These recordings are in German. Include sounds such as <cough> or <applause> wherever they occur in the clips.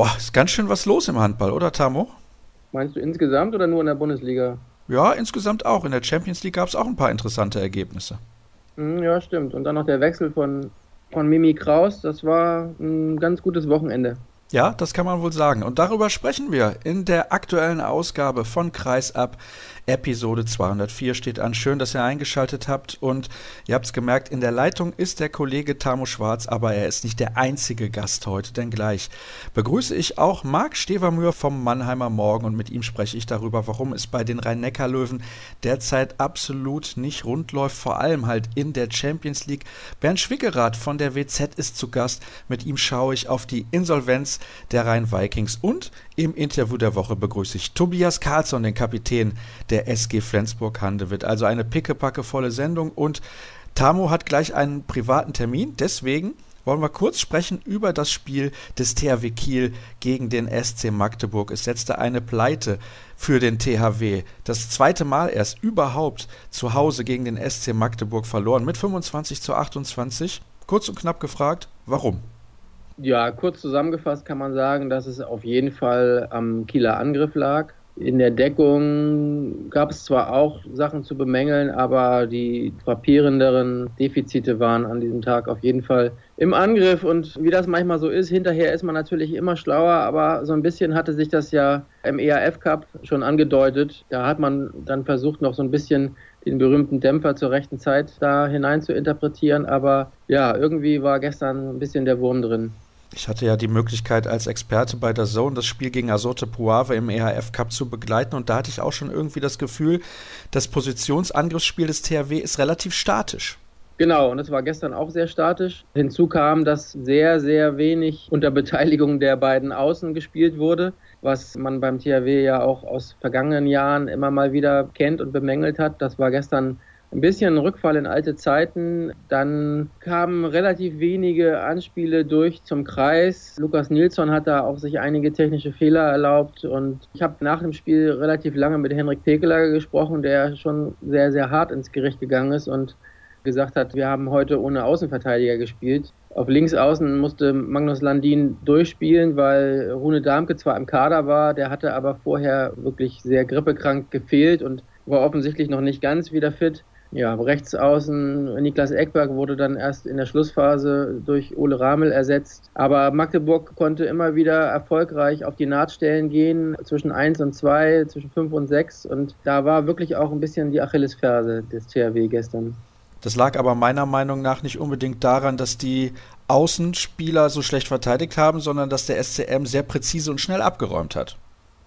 Boah, ist ganz schön was los im Handball, oder Tamo? Meinst du insgesamt oder nur in der Bundesliga? Ja, insgesamt auch. In der Champions League gab es auch ein paar interessante Ergebnisse. Hm, ja, stimmt. Und dann noch der Wechsel von, von Mimi Kraus. Das war ein ganz gutes Wochenende. Ja, das kann man wohl sagen. Und darüber sprechen wir in der aktuellen Ausgabe von Kreisab. Episode 204 steht an. Schön, dass ihr eingeschaltet habt. Und ihr habt es gemerkt, in der Leitung ist der Kollege Tamo Schwarz, aber er ist nicht der einzige Gast heute, denn gleich begrüße ich auch Marc Stevermühr vom Mannheimer Morgen und mit ihm spreche ich darüber, warum es bei den Rhein-Neckar-Löwen derzeit absolut nicht rund läuft, vor allem halt in der Champions League. Bernd Schwickerath von der WZ ist zu Gast. Mit ihm schaue ich auf die Insolvenz der Rhein-Vikings und im Interview der Woche begrüße ich Tobias Karlsson, den Kapitän der SG Flensburg-Handewitt. Also eine pickepackevolle Sendung und Tamo hat gleich einen privaten Termin, deswegen wollen wir kurz sprechen über das Spiel des THW Kiel gegen den SC Magdeburg. Es setzte eine Pleite für den THW. Das zweite Mal erst überhaupt zu Hause gegen den SC Magdeburg verloren mit 25 zu 28. Kurz und knapp gefragt, warum? Ja, kurz zusammengefasst kann man sagen, dass es auf jeden Fall am Kieler Angriff lag. In der Deckung gab es zwar auch Sachen zu bemängeln, aber die frappierenderen Defizite waren an diesem Tag auf jeden Fall im Angriff. Und wie das manchmal so ist, hinterher ist man natürlich immer schlauer, aber so ein bisschen hatte sich das ja im EAF Cup schon angedeutet. Da hat man dann versucht, noch so ein bisschen den berühmten Dämpfer zur rechten Zeit da hinein zu interpretieren. Aber ja, irgendwie war gestern ein bisschen der Wurm drin. Ich hatte ja die Möglichkeit, als Experte bei der Zone das Spiel gegen Azote Puave im EHF Cup zu begleiten und da hatte ich auch schon irgendwie das Gefühl, das Positionsangriffsspiel des THW ist relativ statisch. Genau, und es war gestern auch sehr statisch. Hinzu kam, dass sehr, sehr wenig unter Beteiligung der beiden Außen gespielt wurde, was man beim THW ja auch aus vergangenen Jahren immer mal wieder kennt und bemängelt hat. Das war gestern ein bisschen Rückfall in alte Zeiten. Dann kamen relativ wenige Anspiele durch zum Kreis. Lukas Nilsson hat da auch sich einige technische Fehler erlaubt und ich habe nach dem Spiel relativ lange mit Henrik Pekeler gesprochen, der schon sehr, sehr hart ins Gericht gegangen ist und gesagt hat, wir haben heute ohne Außenverteidiger gespielt. Auf Linksaußen musste Magnus Landin durchspielen, weil Rune Darmke zwar im Kader war, der hatte aber vorher wirklich sehr grippekrank gefehlt und war offensichtlich noch nicht ganz wieder fit. Ja, rechts außen Niklas Eckberg wurde dann erst in der Schlussphase durch Ole Ramel ersetzt. Aber Magdeburg konnte immer wieder erfolgreich auf die Nahtstellen gehen, zwischen 1 und 2, zwischen 5 und 6. Und da war wirklich auch ein bisschen die Achillesferse des THW gestern. Das lag aber meiner Meinung nach nicht unbedingt daran, dass die Außenspieler so schlecht verteidigt haben, sondern dass der SCM sehr präzise und schnell abgeräumt hat.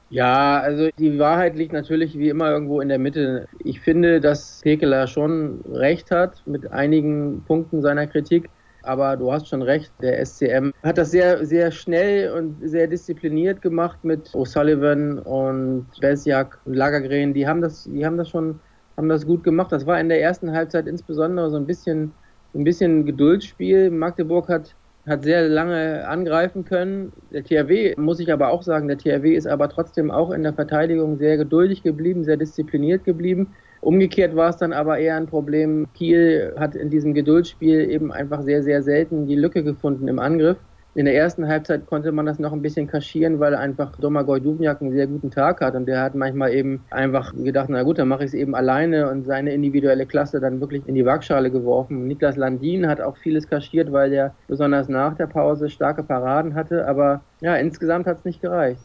Ja, also die Wahrheit liegt natürlich wie immer irgendwo in der Mitte. Ich finde, dass Pekeler schon recht hat mit einigen Punkten seiner Kritik. Aber du hast schon recht, der SCM hat das sehr, sehr schnell und sehr diszipliniert gemacht mit O'Sullivan und Besjak und Lagergren. Die haben das, die haben das schon, haben das gut gemacht. Das war in der ersten Halbzeit insbesondere so ein bisschen, ein bisschen Geduldsspiel. Magdeburg hat hat sehr lange angreifen können. Der THW, muss ich aber auch sagen, der THW ist aber trotzdem auch in der Verteidigung sehr geduldig geblieben, sehr diszipliniert geblieben. Umgekehrt war es dann aber eher ein Problem. Kiel hat in diesem Geduldsspiel eben einfach sehr, sehr selten die Lücke gefunden im Angriff. In der ersten Halbzeit konnte man das noch ein bisschen kaschieren, weil einfach Domagoj Dubniak einen sehr guten Tag hat und der hat manchmal eben einfach gedacht, na gut, dann mache ich es eben alleine und seine individuelle Klasse dann wirklich in die Waagschale geworfen. Niklas Landin hat auch vieles kaschiert, weil der besonders nach der Pause starke Paraden hatte, aber ja, insgesamt hat es nicht gereicht.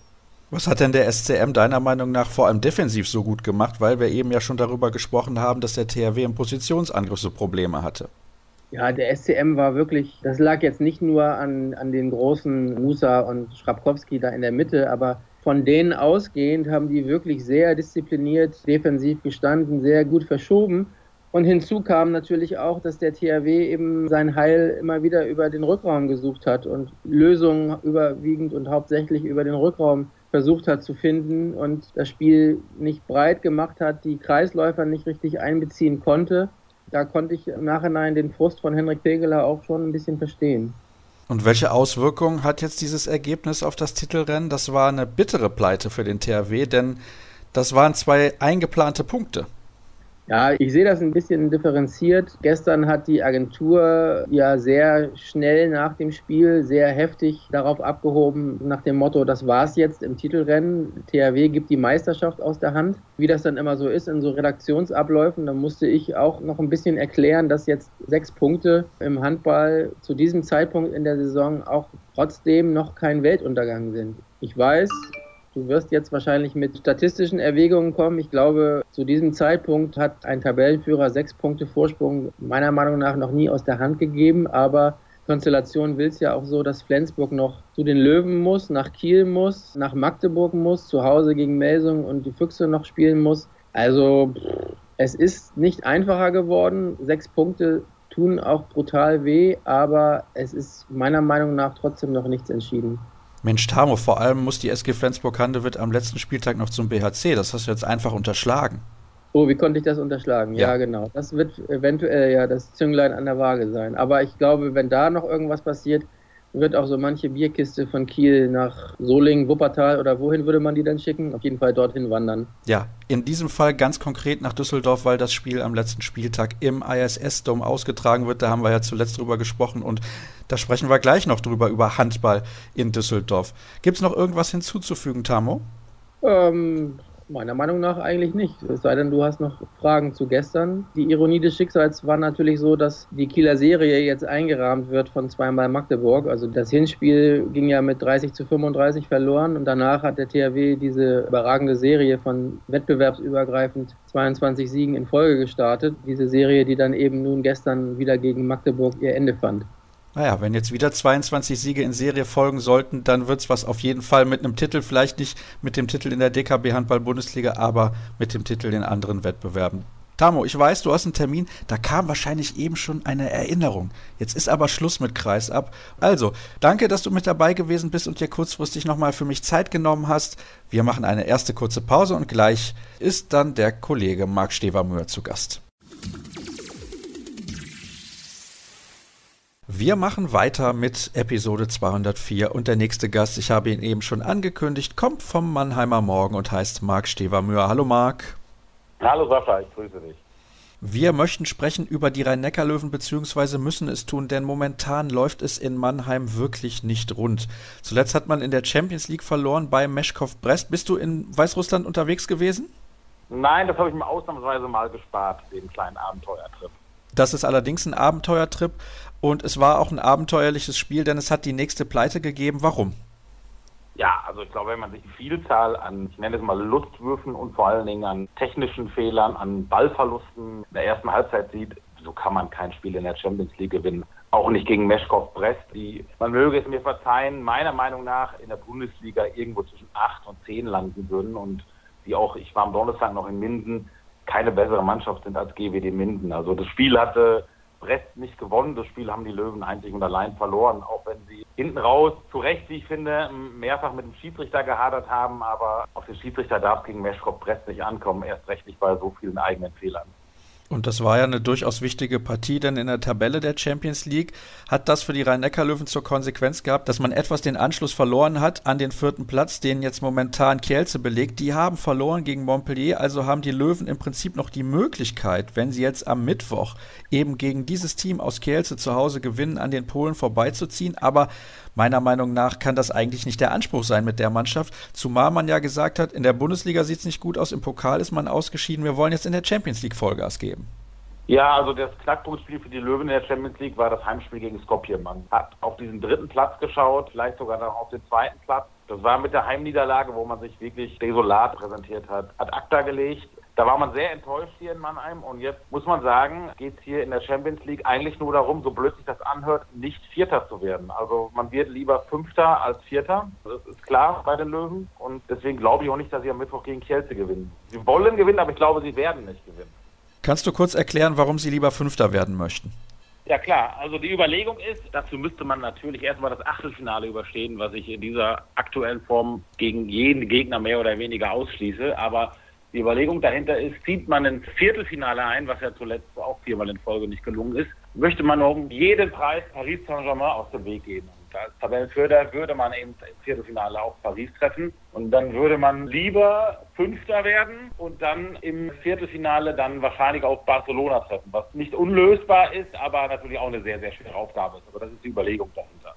Was hat denn der SCM deiner Meinung nach vor allem defensiv so gut gemacht, weil wir eben ja schon darüber gesprochen haben, dass der THW im Positionsangriff so Probleme hatte? Ja, der SCM war wirklich, das lag jetzt nicht nur an, an den großen Musa und Schrapkowski da in der Mitte, aber von denen ausgehend haben die wirklich sehr diszipliniert defensiv gestanden, sehr gut verschoben. Und hinzu kam natürlich auch, dass der THW eben sein Heil immer wieder über den Rückraum gesucht hat und Lösungen überwiegend und hauptsächlich über den Rückraum versucht hat zu finden und das Spiel nicht breit gemacht hat, die Kreisläufer nicht richtig einbeziehen konnte da konnte ich im Nachhinein den Frust von Henrik Pegeler auch schon ein bisschen verstehen. Und welche Auswirkungen hat jetzt dieses Ergebnis auf das Titelrennen? Das war eine bittere Pleite für den THW, denn das waren zwei eingeplante Punkte. Ja, ich sehe das ein bisschen differenziert. Gestern hat die Agentur ja sehr schnell nach dem Spiel sehr heftig darauf abgehoben, nach dem Motto, das war's jetzt im Titelrennen. THW gibt die Meisterschaft aus der Hand. Wie das dann immer so ist in so Redaktionsabläufen, da musste ich auch noch ein bisschen erklären, dass jetzt sechs Punkte im Handball zu diesem Zeitpunkt in der Saison auch trotzdem noch kein Weltuntergang sind. Ich weiß, Du wirst jetzt wahrscheinlich mit statistischen Erwägungen kommen. Ich glaube, zu diesem Zeitpunkt hat ein Tabellenführer sechs Punkte Vorsprung meiner Meinung nach noch nie aus der Hand gegeben. Aber Konstellation will es ja auch so, dass Flensburg noch zu den Löwen muss, nach Kiel muss, nach Magdeburg muss, zu Hause gegen Melsung und die Füchse noch spielen muss. Also es ist nicht einfacher geworden. Sechs Punkte tun auch brutal weh, aber es ist meiner Meinung nach trotzdem noch nichts entschieden. Mensch, Tamo, vor allem muss die SG Flensburg-Handewitt am letzten Spieltag noch zum BHC. Das hast du jetzt einfach unterschlagen. Oh, wie konnte ich das unterschlagen? Ja. ja, genau. Das wird eventuell ja das Zünglein an der Waage sein. Aber ich glaube, wenn da noch irgendwas passiert, wird auch so manche Bierkiste von Kiel nach Solingen, Wuppertal oder wohin würde man die dann schicken? Auf jeden Fall dorthin wandern. Ja, in diesem Fall ganz konkret nach Düsseldorf, weil das Spiel am letzten Spieltag im ISS-Dom ausgetragen wird. Da haben wir ja zuletzt drüber gesprochen und da sprechen wir gleich noch drüber, über Handball in Düsseldorf. Gibt es noch irgendwas hinzuzufügen, Tamo? Ähm, Meiner Meinung nach eigentlich nicht. Es sei denn, du hast noch Fragen zu gestern. Die Ironie des Schicksals war natürlich so, dass die Kieler Serie jetzt eingerahmt wird von zweimal Magdeburg. Also das Hinspiel ging ja mit 30 zu 35 verloren und danach hat der THW diese überragende Serie von wettbewerbsübergreifend 22 Siegen in Folge gestartet. Diese Serie, die dann eben nun gestern wieder gegen Magdeburg ihr Ende fand. Naja, wenn jetzt wieder 22 Siege in Serie folgen sollten, dann wird es was auf jeden Fall mit einem Titel, vielleicht nicht mit dem Titel in der DKB Handball Bundesliga, aber mit dem Titel in anderen Wettbewerben. Tamo, ich weiß, du hast einen Termin, da kam wahrscheinlich eben schon eine Erinnerung. Jetzt ist aber Schluss mit Kreisab. Also, danke, dass du mit dabei gewesen bist und dir kurzfristig nochmal für mich Zeit genommen hast. Wir machen eine erste kurze Pause und gleich ist dann der Kollege Marc Stevermühr zu Gast. Wir machen weiter mit Episode 204 und der nächste Gast, ich habe ihn eben schon angekündigt, kommt vom Mannheimer Morgen und heißt Marc Stevermühr. Hallo Marc. Hallo Sascha, ich grüße dich. Wir möchten sprechen über die Rhein-Neckar-Löwen beziehungsweise müssen es tun, denn momentan läuft es in Mannheim wirklich nicht rund. Zuletzt hat man in der Champions League verloren bei Meschkow Brest. Bist du in Weißrussland unterwegs gewesen? Nein, das habe ich mir ausnahmsweise mal gespart, den kleinen Abenteuertrip. Das ist allerdings ein Abenteuertrip und es war auch ein abenteuerliches Spiel, denn es hat die nächste Pleite gegeben. Warum? Ja, also ich glaube, wenn man sich die Vielzahl an, ich nenne es mal Lustwürfen und vor allen Dingen an technischen Fehlern, an Ballverlusten in der ersten Halbzeit sieht, so kann man kein Spiel in der Champions League gewinnen. Auch nicht gegen Meschkow Brest, die, man möge es mir verzeihen, meiner Meinung nach in der Bundesliga irgendwo zwischen 8 und 10 landen würden und die auch, ich war am Donnerstag noch in Minden, keine bessere Mannschaft sind als GWD Minden. Also das Spiel hatte Brest nicht gewonnen. Das Spiel haben die Löwen einzig und allein verloren, auch wenn sie hinten raus zu Recht, wie ich finde, mehrfach mit dem Schiedsrichter gehadert haben. Aber auf den Schiedsrichter darf gegen Meschkop Brest nicht ankommen, erst recht nicht bei so vielen eigenen Fehlern. Und das war ja eine durchaus wichtige Partie, denn in der Tabelle der Champions League hat das für die Rhein-Neckar-Löwen zur Konsequenz gehabt, dass man etwas den Anschluss verloren hat an den vierten Platz, den jetzt momentan Kielce belegt. Die haben verloren gegen Montpellier, also haben die Löwen im Prinzip noch die Möglichkeit, wenn sie jetzt am Mittwoch eben gegen dieses Team aus Kielce zu Hause gewinnen, an den Polen vorbeizuziehen. Aber Meiner Meinung nach kann das eigentlich nicht der Anspruch sein mit der Mannschaft, zumal man ja gesagt hat, in der Bundesliga sieht es nicht gut aus, im Pokal ist man ausgeschieden, wir wollen jetzt in der Champions League Vollgas geben. Ja, also das Knackpunktspiel für die Löwen in der Champions League war das Heimspiel gegen Skopje. Man hat auf diesen dritten Platz geschaut, vielleicht sogar noch auf den zweiten Platz. Das war mit der Heimniederlage, wo man sich wirklich desolat präsentiert hat, hat ACTA gelegt. Da war man sehr enttäuscht hier in Mannheim und jetzt muss man sagen, geht es hier in der Champions League eigentlich nur darum, so blöd sich das anhört, nicht Vierter zu werden. Also man wird lieber Fünfter als Vierter. Das ist klar bei den Löwen und deswegen glaube ich auch nicht, dass sie am Mittwoch gegen Kielce gewinnen. Sie wollen gewinnen, aber ich glaube, sie werden nicht gewinnen. Kannst du kurz erklären, warum sie lieber Fünfter werden möchten? Ja klar, also die Überlegung ist, dazu müsste man natürlich erstmal das Achtelfinale überstehen, was ich in dieser aktuellen Form gegen jeden Gegner mehr oder weniger ausschließe. Aber die Überlegung dahinter ist, zieht man ins Viertelfinale ein, was ja zuletzt auch viermal in Folge nicht gelungen ist, möchte man um jeden Preis Paris Saint-Germain aus dem Weg gehen. Als Tabellenführer würde man eben im Viertelfinale auf Paris treffen und dann würde man lieber Fünfter werden und dann im Viertelfinale dann wahrscheinlich auf Barcelona treffen, was nicht unlösbar ist, aber natürlich auch eine sehr, sehr schwere Aufgabe ist. Aber das ist die Überlegung dahinter.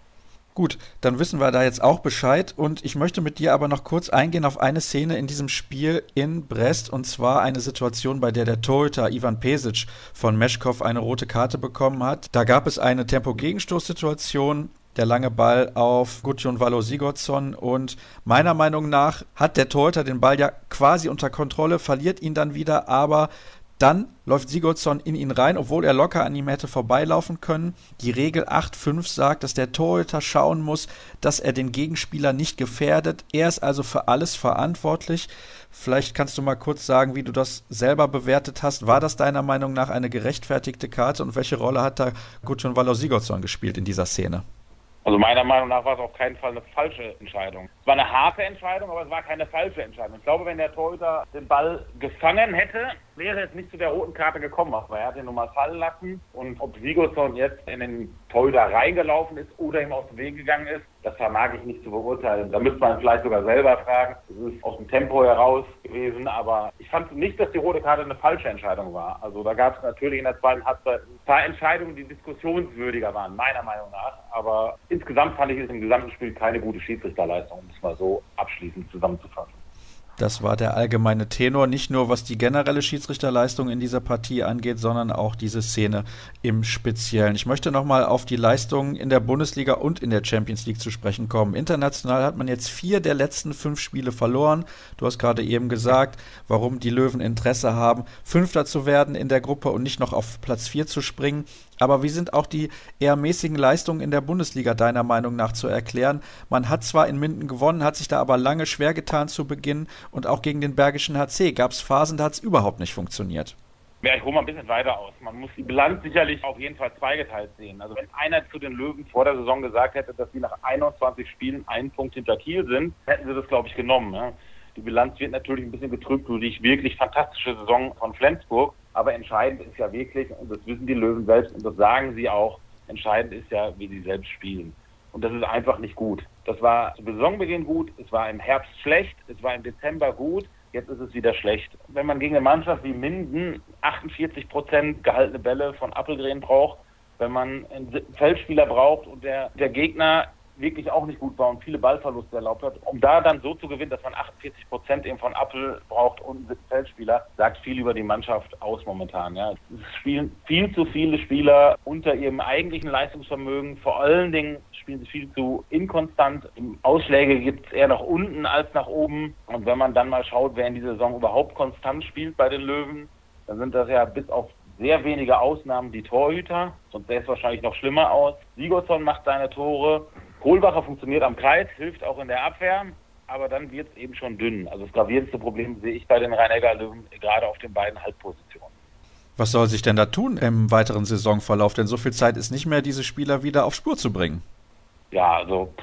Gut, dann wissen wir da jetzt auch Bescheid. Und ich möchte mit dir aber noch kurz eingehen auf eine Szene in diesem Spiel in Brest. Und zwar eine Situation, bei der der Torhüter Ivan Pesic von Meschkow eine rote Karte bekommen hat. Da gab es eine Tempo-Gegenstoßsituation, der lange Ball auf Gudjon Valo Sigurdsson. Und meiner Meinung nach hat der Torhüter den Ball ja quasi unter Kontrolle, verliert ihn dann wieder, aber dann läuft Sigurdsson in ihn rein, obwohl er locker an ihm hätte vorbeilaufen können. Die Regel 8.5 sagt, dass der Torhüter schauen muss, dass er den Gegenspieler nicht gefährdet. Er ist also für alles verantwortlich. Vielleicht kannst du mal kurz sagen, wie du das selber bewertet hast. War das deiner Meinung nach eine gerechtfertigte Karte und welche Rolle hat da Gudjon Valo Sigurdsson gespielt in dieser Szene? Also meiner Meinung nach war es auf keinen Fall eine falsche Entscheidung. Es war eine harte Entscheidung, aber es war keine falsche Entscheidung. Ich glaube, wenn der Torhüter den Ball gefangen hätte, wäre es nicht zu der roten Karte gekommen. Aber er hat ihn nun mal fallen lassen. Und ob Sigurdsson jetzt in den Torhüter reingelaufen ist oder ihm aus dem Weg gegangen ist, das vermag ich nicht zu beurteilen. Da müsste man vielleicht sogar selber fragen. Es ist aus dem Tempo heraus gewesen, aber ich fand nicht, dass die rote Karte eine falsche Entscheidung war. Also da gab es natürlich in der zweiten Halbzeit ein paar Entscheidungen, die diskussionswürdiger waren, meiner Meinung nach. Aber insgesamt fand ich es im gesamten Spiel keine gute Schiedsrichterleistung, um es mal so abschließend zusammenzufassen. Das war der allgemeine Tenor, nicht nur was die generelle Schiedsrichterleistung in dieser Partie angeht, sondern auch diese Szene im Speziellen. Ich möchte nochmal auf die Leistungen in der Bundesliga und in der Champions League zu sprechen kommen. International hat man jetzt vier der letzten fünf Spiele verloren. Du hast gerade eben gesagt, warum die Löwen Interesse haben, Fünfter zu werden in der Gruppe und nicht noch auf Platz vier zu springen. Aber wie sind auch die eher mäßigen Leistungen in der Bundesliga deiner Meinung nach zu erklären? Man hat zwar in Minden gewonnen, hat sich da aber lange schwer getan zu Beginn und auch gegen den Bergischen HC gab es Phasen, da hat es überhaupt nicht funktioniert. Ja, ich hole mal ein bisschen weiter aus. Man muss die Bilanz sicherlich auf jeden Fall zweigeteilt sehen. Also wenn einer zu den Löwen vor der Saison gesagt hätte, dass sie nach 21 Spielen einen Punkt hinter Kiel sind, hätten sie das, glaube ich, genommen. Ja. Die Bilanz wird natürlich ein bisschen getrübt durch die wirklich fantastische Saison von Flensburg. Aber entscheidend ist ja wirklich, und das wissen die Löwen selbst und das sagen sie auch, entscheidend ist ja, wie sie selbst spielen. Und das ist einfach nicht gut. Das war zu Saisonbeginn gut, es war im Herbst schlecht, es war im Dezember gut, jetzt ist es wieder schlecht. Wenn man gegen eine Mannschaft wie Minden 48 Prozent gehaltene Bälle von Appelgren braucht, wenn man einen Feldspieler braucht und der, der Gegner wirklich auch nicht gut war und viele Ballverluste erlaubt hat. Um da dann so zu gewinnen, dass man 48 Prozent eben von Appel braucht und einen Feldspieler, sagt viel über die Mannschaft aus momentan. Ja. Es spielen viel zu viele Spieler unter ihrem eigentlichen Leistungsvermögen. Vor allen Dingen spielen sie viel zu inkonstant. Ausschläge gibt es eher nach unten als nach oben. Und wenn man dann mal schaut, wer in dieser Saison überhaupt konstant spielt bei den Löwen, dann sind das ja bis auf sehr wenige Ausnahmen die Torhüter, sonst sähe es wahrscheinlich noch schlimmer aus. Sigurdsson macht seine Tore, Kohlbacher funktioniert am Kreis, hilft auch in der Abwehr, aber dann wird es eben schon dünn. Also das gravierendste Problem sehe ich bei den Rhein-Neckar-Löwen gerade auf den beiden Halbpositionen. Was soll sich denn da tun im weiteren Saisonverlauf? Denn so viel Zeit ist nicht mehr, diese Spieler wieder auf Spur zu bringen. Ja, also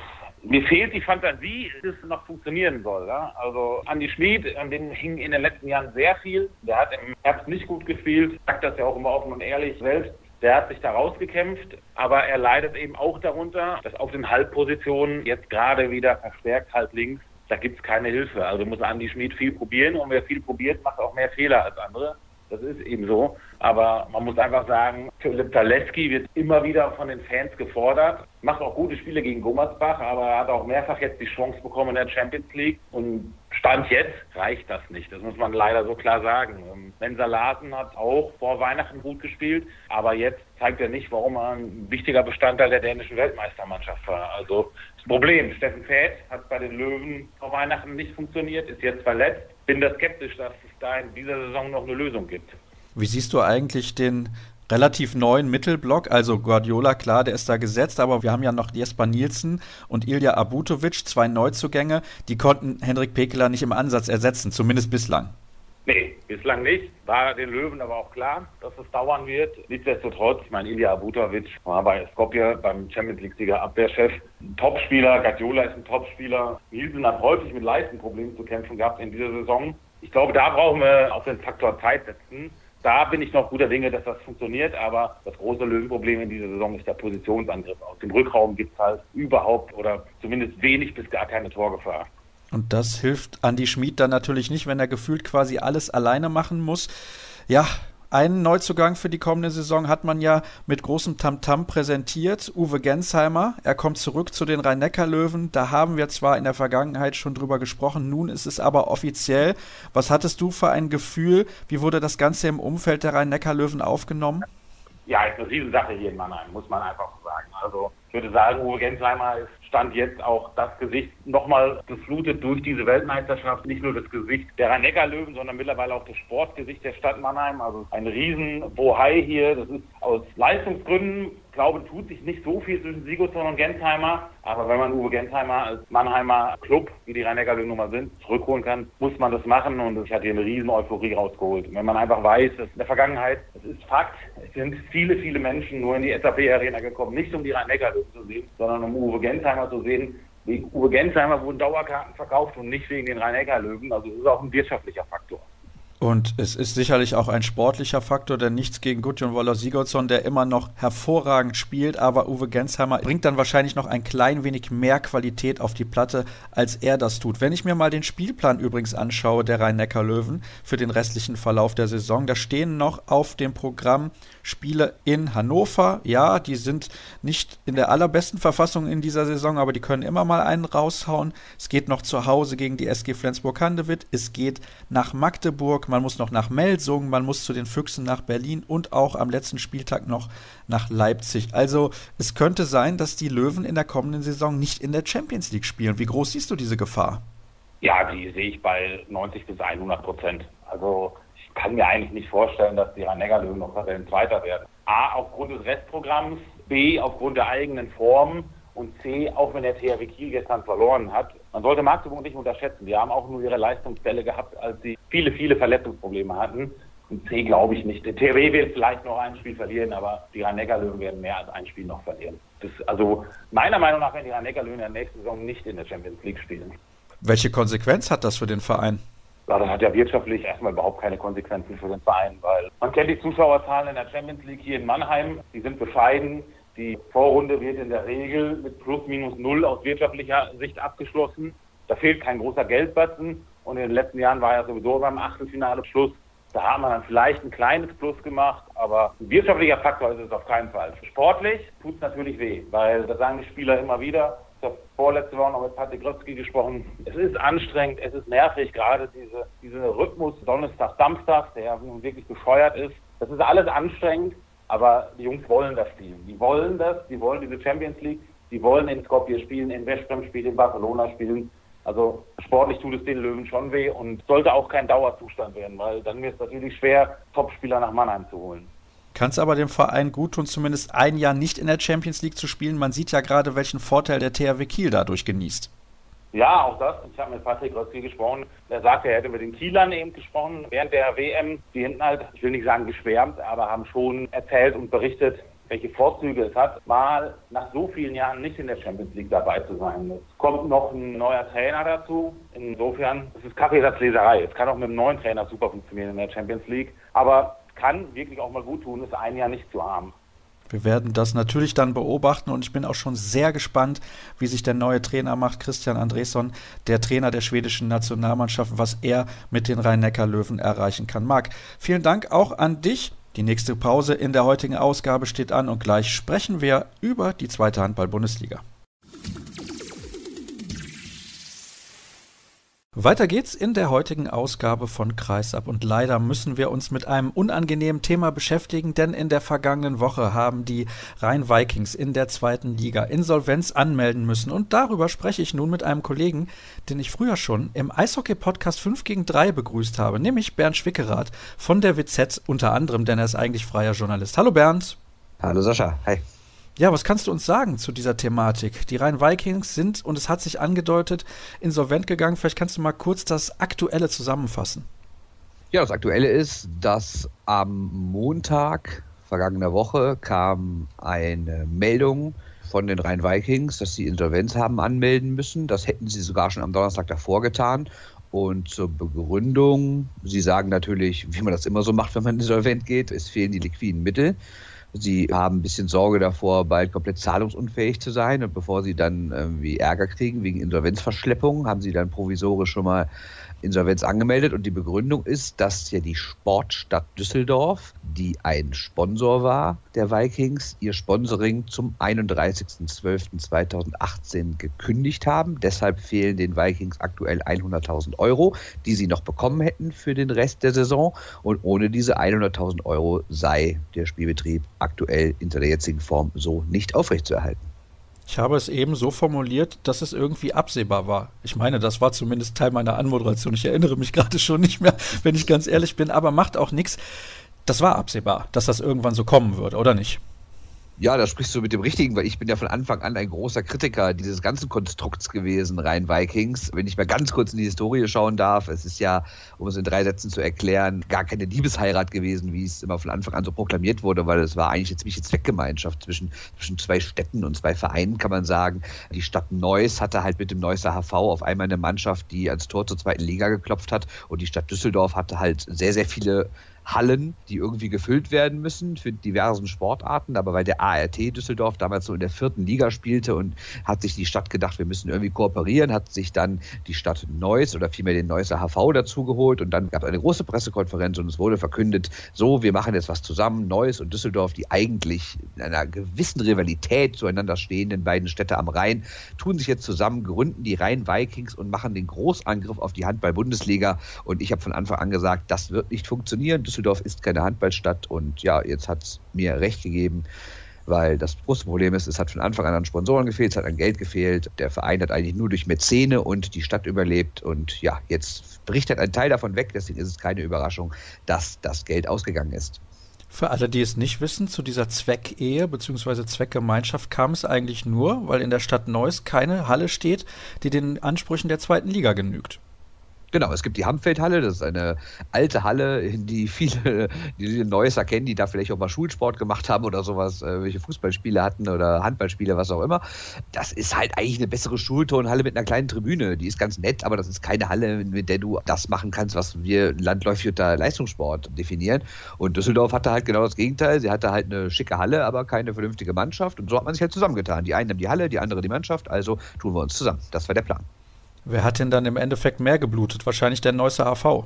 mir fehlt die Fantasie, dass es noch funktionieren soll. Ja? Also Andi Schmid, an dem hing in den letzten Jahren sehr viel. Der hat im Herbst nicht gut gespielt, sagt das ja auch immer offen und ehrlich selbst. Der hat sich da rausgekämpft, aber er leidet eben auch darunter, dass auf den Halbpositionen jetzt gerade wieder verstärkt halb links, da gibt es keine Hilfe. Also muss Andi Schmid viel probieren und wer viel probiert, macht auch mehr Fehler als andere. Das ist eben so. Aber man muss einfach sagen, Philipp Zaleski wird immer wieder von den Fans gefordert. Macht auch gute Spiele gegen Gummersbach, aber er hat auch mehrfach jetzt die Chance bekommen in der Champions League. Und Stand jetzt reicht das nicht. Das muss man leider so klar sagen. Ähm, Mensa Larsen hat auch vor Weihnachten gut gespielt, aber jetzt zeigt er nicht, warum er ein wichtiger Bestandteil der dänischen Weltmeistermannschaft war. Also das Problem, Steffen Fäth hat bei den Löwen vor Weihnachten nicht funktioniert, ist jetzt verletzt. Bin da skeptisch, dass es da in dieser Saison noch eine Lösung gibt. Wie siehst du eigentlich den relativ neuen Mittelblock, also Guardiola, klar, der ist da gesetzt, aber wir haben ja noch Jesper Nielsen und Ilja Abutovic, zwei Neuzugänge, die konnten Hendrik Pekeler nicht im Ansatz ersetzen, zumindest bislang. Nee, bislang nicht. War den Löwen aber auch klar, dass es dauern wird. Nichtsdestotrotz, ich meine, Ilya Abutovic war bei Skopje beim Champions League-Sieger Abwehrchef. Ein Topspieler, Guardiola ist ein Topspieler. Nielsen hat häufig mit Leistenproblemen zu kämpfen gehabt in dieser Saison. Ich glaube, da brauchen wir auf den Faktor Zeit setzen Da bin ich noch guter Dinge, dass das funktioniert, aber das große Löwenproblem in dieser Saison ist der Positionsangriff. Aus dem Rückraum gibt es halt überhaupt oder zumindest wenig bis gar keine Torgefahr. Und das hilft Andy Schmid dann natürlich nicht, wenn er gefühlt quasi alles alleine machen muss. Ja, einen Neuzugang für die kommende Saison hat man ja mit großem Tamtam -Tam präsentiert. Uwe Gensheimer. Er kommt zurück zu den Rhein-Neckar-Löwen. Da haben wir zwar in der Vergangenheit schon drüber gesprochen, nun ist es aber offiziell. Was hattest du für ein Gefühl? Wie wurde das Ganze im Umfeld der Rhein-Neckar-Löwen aufgenommen? Ja, ist eine Riesensache hier in Mannheim, muss man einfach so sagen. Also würde sagen, Uwe Gensheimer ist Stand jetzt auch das Gesicht nochmal geflutet durch diese Weltmeisterschaft. Nicht nur das Gesicht der Rhein-Neckar-Löwen, sondern mittlerweile auch das Sportgesicht der Stadt Mannheim. Also ein riesen Bohai hier. Das ist aus Leistungsgründen glaube, tut sich nicht so viel zwischen Sigurdsson und Gensheimer. Aber wenn man Uwe Gensheimer als Mannheimer Club, wie die rhein neckar nummer sind, zurückholen kann, muss man das machen. Und ich hatte hier eine riesen Euphorie rausgeholt. Und wenn man einfach weiß, dass in der Vergangenheit, es ist Fakt, es sind viele, viele Menschen nur in die SAP-Arena gekommen, nicht um die rhein neckar zu sehen, sondern um Uwe Gensheimer zu sehen. Wegen Uwe Gensheimer wurden Dauerkarten verkauft und nicht wegen den Rhein-Neckar-Löwen. Also es ist auch ein wirtschaftlicher Faktor. Und es ist sicherlich auch ein sportlicher Faktor, denn nichts gegen Gudjon Woller Sigurdsson, der immer noch hervorragend spielt, aber Uwe Gensheimer bringt dann wahrscheinlich noch ein klein wenig mehr Qualität auf die Platte, als er das tut. Wenn ich mir mal den Spielplan übrigens anschaue, der Rhein-Neckar-Löwen, für den restlichen Verlauf der Saison, da stehen noch auf dem Programm Spiele in Hannover. Ja, die sind nicht in der allerbesten Verfassung in dieser Saison, aber die können immer mal einen raushauen. Es geht noch zu Hause gegen die SG Flensburg-Handewitt. Es geht nach Magdeburg. Man muss noch nach Melsungen. Man muss zu den Füchsen nach Berlin und auch am letzten Spieltag noch nach Leipzig. Also es könnte sein, dass die Löwen in der kommenden Saison nicht in der Champions League spielen. Wie groß siehst du diese Gefahr? Ja, die sehe ich bei 90 bis 100 Prozent. Also kann mir eigentlich nicht vorstellen, dass die Rhein-Neckar-Löwen noch Zweiter werden. A, aufgrund des Restprogramms, B, aufgrund der eigenen Form und C, auch wenn der THW Kiel gestern verloren hat. Man sollte Magdeburg nicht unterschätzen. Die haben auch nur ihre Leistungsstelle gehabt, als sie viele, viele Verletzungsprobleme hatten. Und C glaube ich nicht. Der THW wird vielleicht noch ein Spiel verlieren, aber die Rhein-Neckar-Löwen werden mehr als ein Spiel noch verlieren. Das, also meiner Meinung nach werden die Rhein-Neckar-Löwen in der nächsten Saison nicht in der Champions League spielen. Welche Konsequenz hat das für den Verein? Ja, das hat ja wirtschaftlich erstmal überhaupt keine Konsequenzen für den Verein, weil man kennt die Zuschauerzahlen in der Champions League hier in Mannheim, die sind bescheiden. Die Vorrunde wird in der Regel mit plus minus null aus wirtschaftlicher Sicht abgeschlossen. Da fehlt kein großer Geldbatzen und in den letzten Jahren war ja sowieso beim Achtelfinale Schluss. Da haben wir dann vielleicht ein kleines Plus gemacht, aber ein wirtschaftlicher Faktor ist es auf keinen Fall. Sportlich tut es natürlich weh, weil das sagen die Spieler immer wieder ich vorletzte Woche noch mit Patrick Grotzky gesprochen. Es ist anstrengend, es ist nervig, gerade diese, dieser Rhythmus Donnerstag, Samstag, der nun wirklich bescheuert ist. Das ist alles anstrengend, aber die Jungs wollen das spielen. Die wollen das, die wollen diese Champions League, die wollen in Skopje spielen, in Westbrem spielen, in Barcelona spielen. Also sportlich tut es den Löwen schon weh und sollte auch kein Dauerzustand werden, weil dann wird es natürlich schwer, Topspieler nach Mannheim zu holen. Kann es aber dem Verein gut tun, zumindest ein Jahr nicht in der Champions League zu spielen? Man sieht ja gerade, welchen Vorteil der THW Kiel dadurch genießt. Ja, auch das. Ich habe mit Patrick Rotzki gesprochen. Er sagte, er hätte mit den Kielern eben gesprochen während der WM. Die hinten halt, ich will nicht sagen geschwärmt, aber haben schon erzählt und berichtet, welche Vorzüge es hat, mal nach so vielen Jahren nicht in der Champions League dabei zu sein. Es kommt noch ein neuer Trainer dazu. Insofern, es ist Kaffeesatzleserei. Es kann auch mit einem neuen Trainer super funktionieren in der Champions League. Aber kann wirklich auch mal gut tun, ist ein Jahr nicht zu haben. Wir werden das natürlich dann beobachten und ich bin auch schon sehr gespannt, wie sich der neue Trainer macht, Christian Andresson, der Trainer der schwedischen Nationalmannschaft, was er mit den Rhein-Neckar-Löwen erreichen kann. Marc, vielen Dank auch an dich. Die nächste Pause in der heutigen Ausgabe steht an und gleich sprechen wir über die zweite Handball-Bundesliga. Weiter geht's in der heutigen Ausgabe von Kreisab und leider müssen wir uns mit einem unangenehmen Thema beschäftigen, denn in der vergangenen Woche haben die Rhein Vikings in der zweiten Liga Insolvenz anmelden müssen und darüber spreche ich nun mit einem Kollegen, den ich früher schon im Eishockey-Podcast 5 gegen 3 begrüßt habe, nämlich Bernd Schwickerath von der WZ unter anderem, denn er ist eigentlich freier Journalist. Hallo Bernd. Hallo Sascha, hi. Ja, was kannst du uns sagen zu dieser Thematik? Die Rhein-Vikings sind, und es hat sich angedeutet, insolvent gegangen. Vielleicht kannst du mal kurz das Aktuelle zusammenfassen. Ja, das Aktuelle ist, dass am Montag vergangener Woche kam eine Meldung von den Rhein-Vikings, dass sie Insolvenz haben anmelden müssen. Das hätten sie sogar schon am Donnerstag davor getan. Und zur Begründung, sie sagen natürlich, wie man das immer so macht, wenn man <laughs> insolvent geht, es fehlen die liquiden Mittel. Sie haben ein bisschen Sorge davor, bald komplett zahlungsunfähig zu sein. Und bevor sie dann irgendwie Ärger kriegen wegen Insolvenzverschleppung, haben sie dann provisorisch schon mal Insolvenz angemeldet und die Begründung ist, dass ja die Sportstadt Düsseldorf, die ein Sponsor war der Vikings, ihr Sponsoring zum 31.12.2018 gekündigt haben. Deshalb fehlen den Vikings aktuell 100.000 Euro, die sie noch bekommen hätten für den Rest der Saison. Und ohne diese 100.000 Euro sei der Spielbetrieb aktuell in der jetzigen Form so nicht aufrechtzuerhalten. Ich habe es eben so formuliert, dass es irgendwie absehbar war. Ich meine, das war zumindest Teil meiner Anmoderation. Ich erinnere mich <laughs> gerade schon nicht mehr, wenn ich ganz ehrlich bin, aber macht auch nichts. Das war absehbar, dass das irgendwann so kommen würde, oder nicht? Ja, da sprichst du mit dem Richtigen, weil ich bin ja von Anfang an ein großer Kritiker dieses ganzen Konstrukts gewesen, rein Vikings. Wenn ich mal ganz kurz in die Historie schauen darf, es ist ja, um es in drei Sätzen zu erklären, gar keine Liebesheirat gewesen, wie es immer von Anfang an so proklamiert wurde, weil es war eigentlich eine ziemliche Zweckgemeinschaft zwischen, zwischen zwei Städten und zwei Vereinen, kann man sagen. Die Stadt Neuss hatte halt mit dem Neusser HV auf einmal eine Mannschaft, die ans Tor zur zweiten Liga geklopft hat und die Stadt Düsseldorf hatte halt sehr, sehr viele Hallen, die irgendwie gefüllt werden müssen für diversen Sportarten. Aber weil der ART Düsseldorf damals so in der vierten Liga spielte und hat sich die Stadt gedacht, wir müssen irgendwie kooperieren, hat sich dann die Stadt Neuss oder vielmehr den Neusser HV dazugeholt und dann gab es eine große Pressekonferenz und es wurde verkündet, so, wir machen jetzt was zusammen, Neuss und Düsseldorf, die eigentlich in einer gewissen Rivalität zueinander stehenden beiden Städte am Rhein, tun sich jetzt zusammen, gründen die Rhein-Vikings und machen den Großangriff auf die Handball-Bundesliga. Und ich habe von Anfang an gesagt, das wird nicht funktionieren. Düsseldorf Düsseldorf ist keine Handballstadt und ja, jetzt hat es mir recht gegeben, weil das große Problem ist, es hat von Anfang an an Sponsoren gefehlt, es hat an Geld gefehlt. Der Verein hat eigentlich nur durch Mäzene und die Stadt überlebt und ja, jetzt bricht halt ein Teil davon weg, deswegen ist es keine Überraschung, dass das Geld ausgegangen ist. Für alle, die es nicht wissen, zu dieser Zweckehe bzw. Zweckgemeinschaft kam es eigentlich nur, weil in der Stadt Neuss keine Halle steht, die den Ansprüchen der zweiten Liga genügt. Genau, es gibt die Hamfeldhalle, das ist eine alte Halle, in die viele, die Neusser kennen, die da vielleicht auch mal Schulsport gemacht haben oder sowas, äh, welche Fußballspiele hatten oder Handballspiele, was auch immer. Das ist halt eigentlich eine bessere Schulturnhalle mit einer kleinen Tribüne. Die ist ganz nett, aber das ist keine Halle, mit der du das machen kannst, was wir landläufig unter Leistungssport definieren. Und Düsseldorf hatte halt genau das Gegenteil. Sie hatte halt eine schicke Halle, aber keine vernünftige Mannschaft. Und so hat man sich halt zusammengetan. Die einen haben die Halle, die andere die Mannschaft, also tun wir uns zusammen. Das war der Plan. Wer hat denn dann im Endeffekt mehr geblutet? Wahrscheinlich der Neusser AV.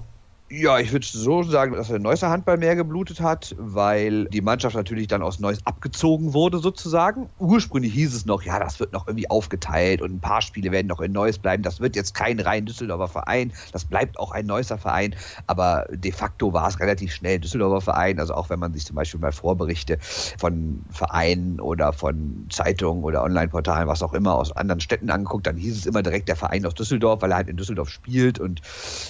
Ja, ich würde so sagen, dass der Neusser Handball mehr geblutet hat, weil die Mannschaft natürlich dann aus Neuss abgezogen wurde sozusagen. Ursprünglich hieß es noch, ja, das wird noch irgendwie aufgeteilt und ein paar Spiele werden noch in Neuss bleiben. Das wird jetzt kein rein Düsseldorfer Verein, das bleibt auch ein Neusser Verein. Aber de facto war es relativ schnell ein Düsseldorfer Verein. Also auch wenn man sich zum Beispiel mal Vorberichte von Vereinen oder von Zeitungen oder Online-Portalen, was auch immer, aus anderen Städten angeguckt, dann hieß es immer direkt der Verein aus Düsseldorf, weil er halt in Düsseldorf spielt. Und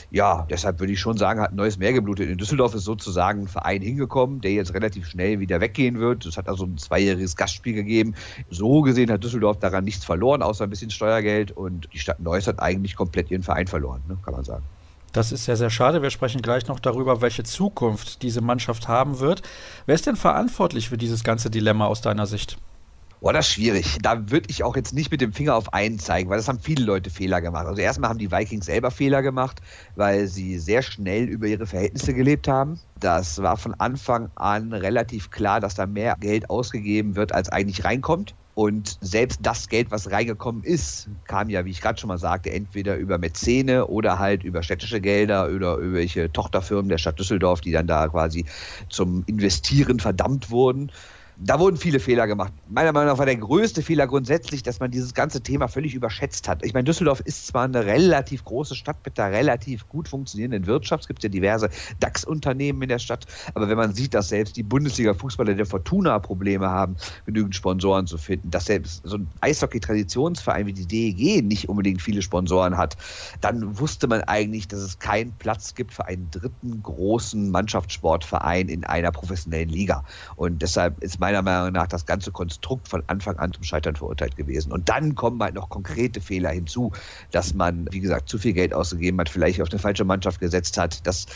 ja, deshalb würde ich schon sagen, sagen, hat ein neues Meer geblutet. In Düsseldorf ist sozusagen ein Verein hingekommen, der jetzt relativ schnell wieder weggehen wird. Es hat also ein zweijähriges Gastspiel gegeben. So gesehen hat Düsseldorf daran nichts verloren, außer ein bisschen Steuergeld. Und die Stadt Neuss hat eigentlich komplett ihren Verein verloren, ne, kann man sagen. Das ist sehr, sehr schade. Wir sprechen gleich noch darüber, welche Zukunft diese Mannschaft haben wird. Wer ist denn verantwortlich für dieses ganze Dilemma aus deiner Sicht? Boah, das ist schwierig. Da würde ich auch jetzt nicht mit dem Finger auf einen zeigen, weil das haben viele Leute Fehler gemacht. Also erstmal haben die Vikings selber Fehler gemacht, weil sie sehr schnell über ihre Verhältnisse gelebt haben. Das war von Anfang an relativ klar, dass da mehr Geld ausgegeben wird, als eigentlich reinkommt. Und selbst das Geld, was reingekommen ist, kam ja, wie ich gerade schon mal sagte, entweder über Mäzene oder halt über städtische Gelder oder über welche Tochterfirmen der Stadt Düsseldorf, die dann da quasi zum Investieren verdammt wurden da wurden viele Fehler gemacht. Meiner Meinung nach war der größte Fehler grundsätzlich, dass man dieses ganze Thema völlig überschätzt hat. Ich meine, Düsseldorf ist zwar eine relativ große Stadt mit einer relativ gut funktionierenden Wirtschaft. Es gibt ja diverse DAX-Unternehmen in der Stadt. Aber wenn man sieht, dass selbst die Bundesliga-Fußballer der Fortuna Probleme haben, genügend Sponsoren zu finden, dass selbst so ein Eishockey-Traditionsverein wie die DEG nicht unbedingt viele Sponsoren hat, dann wusste man eigentlich, dass es keinen Platz gibt für einen dritten großen Mannschaftssportverein in einer professionellen Liga. Und deshalb ist meiner Meinung nach das ganze Konstrukt von Anfang an zum Scheitern verurteilt gewesen. Und dann kommen halt noch konkrete Fehler hinzu, dass man, wie gesagt, zu viel Geld ausgegeben hat, vielleicht auf eine falsche Mannschaft gesetzt hat, dass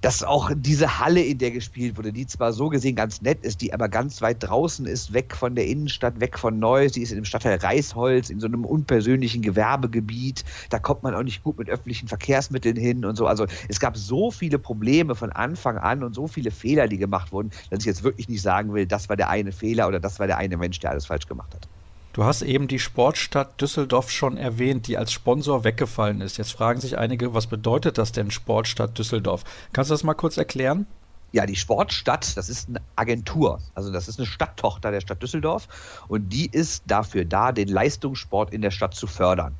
dass auch diese Halle, in der gespielt wurde, die zwar so gesehen ganz nett ist, die aber ganz weit draußen ist, weg von der Innenstadt, weg von Neuss, die ist in dem Stadtteil Reisholz, in so einem unpersönlichen Gewerbegebiet, da kommt man auch nicht gut mit öffentlichen Verkehrsmitteln hin und so. Also es gab so viele Probleme von Anfang an und so viele Fehler, die gemacht wurden, dass ich jetzt wirklich nicht sagen will, das war der eine Fehler oder das war der eine Mensch, der alles falsch gemacht hat. Du hast eben die Sportstadt Düsseldorf schon erwähnt, die als Sponsor weggefallen ist. Jetzt fragen sich einige, was bedeutet das denn Sportstadt Düsseldorf? Kannst du das mal kurz erklären? Ja, die Sportstadt, das ist eine Agentur. Also das ist eine Stadttochter der Stadt Düsseldorf und die ist dafür da, den Leistungssport in der Stadt zu fördern.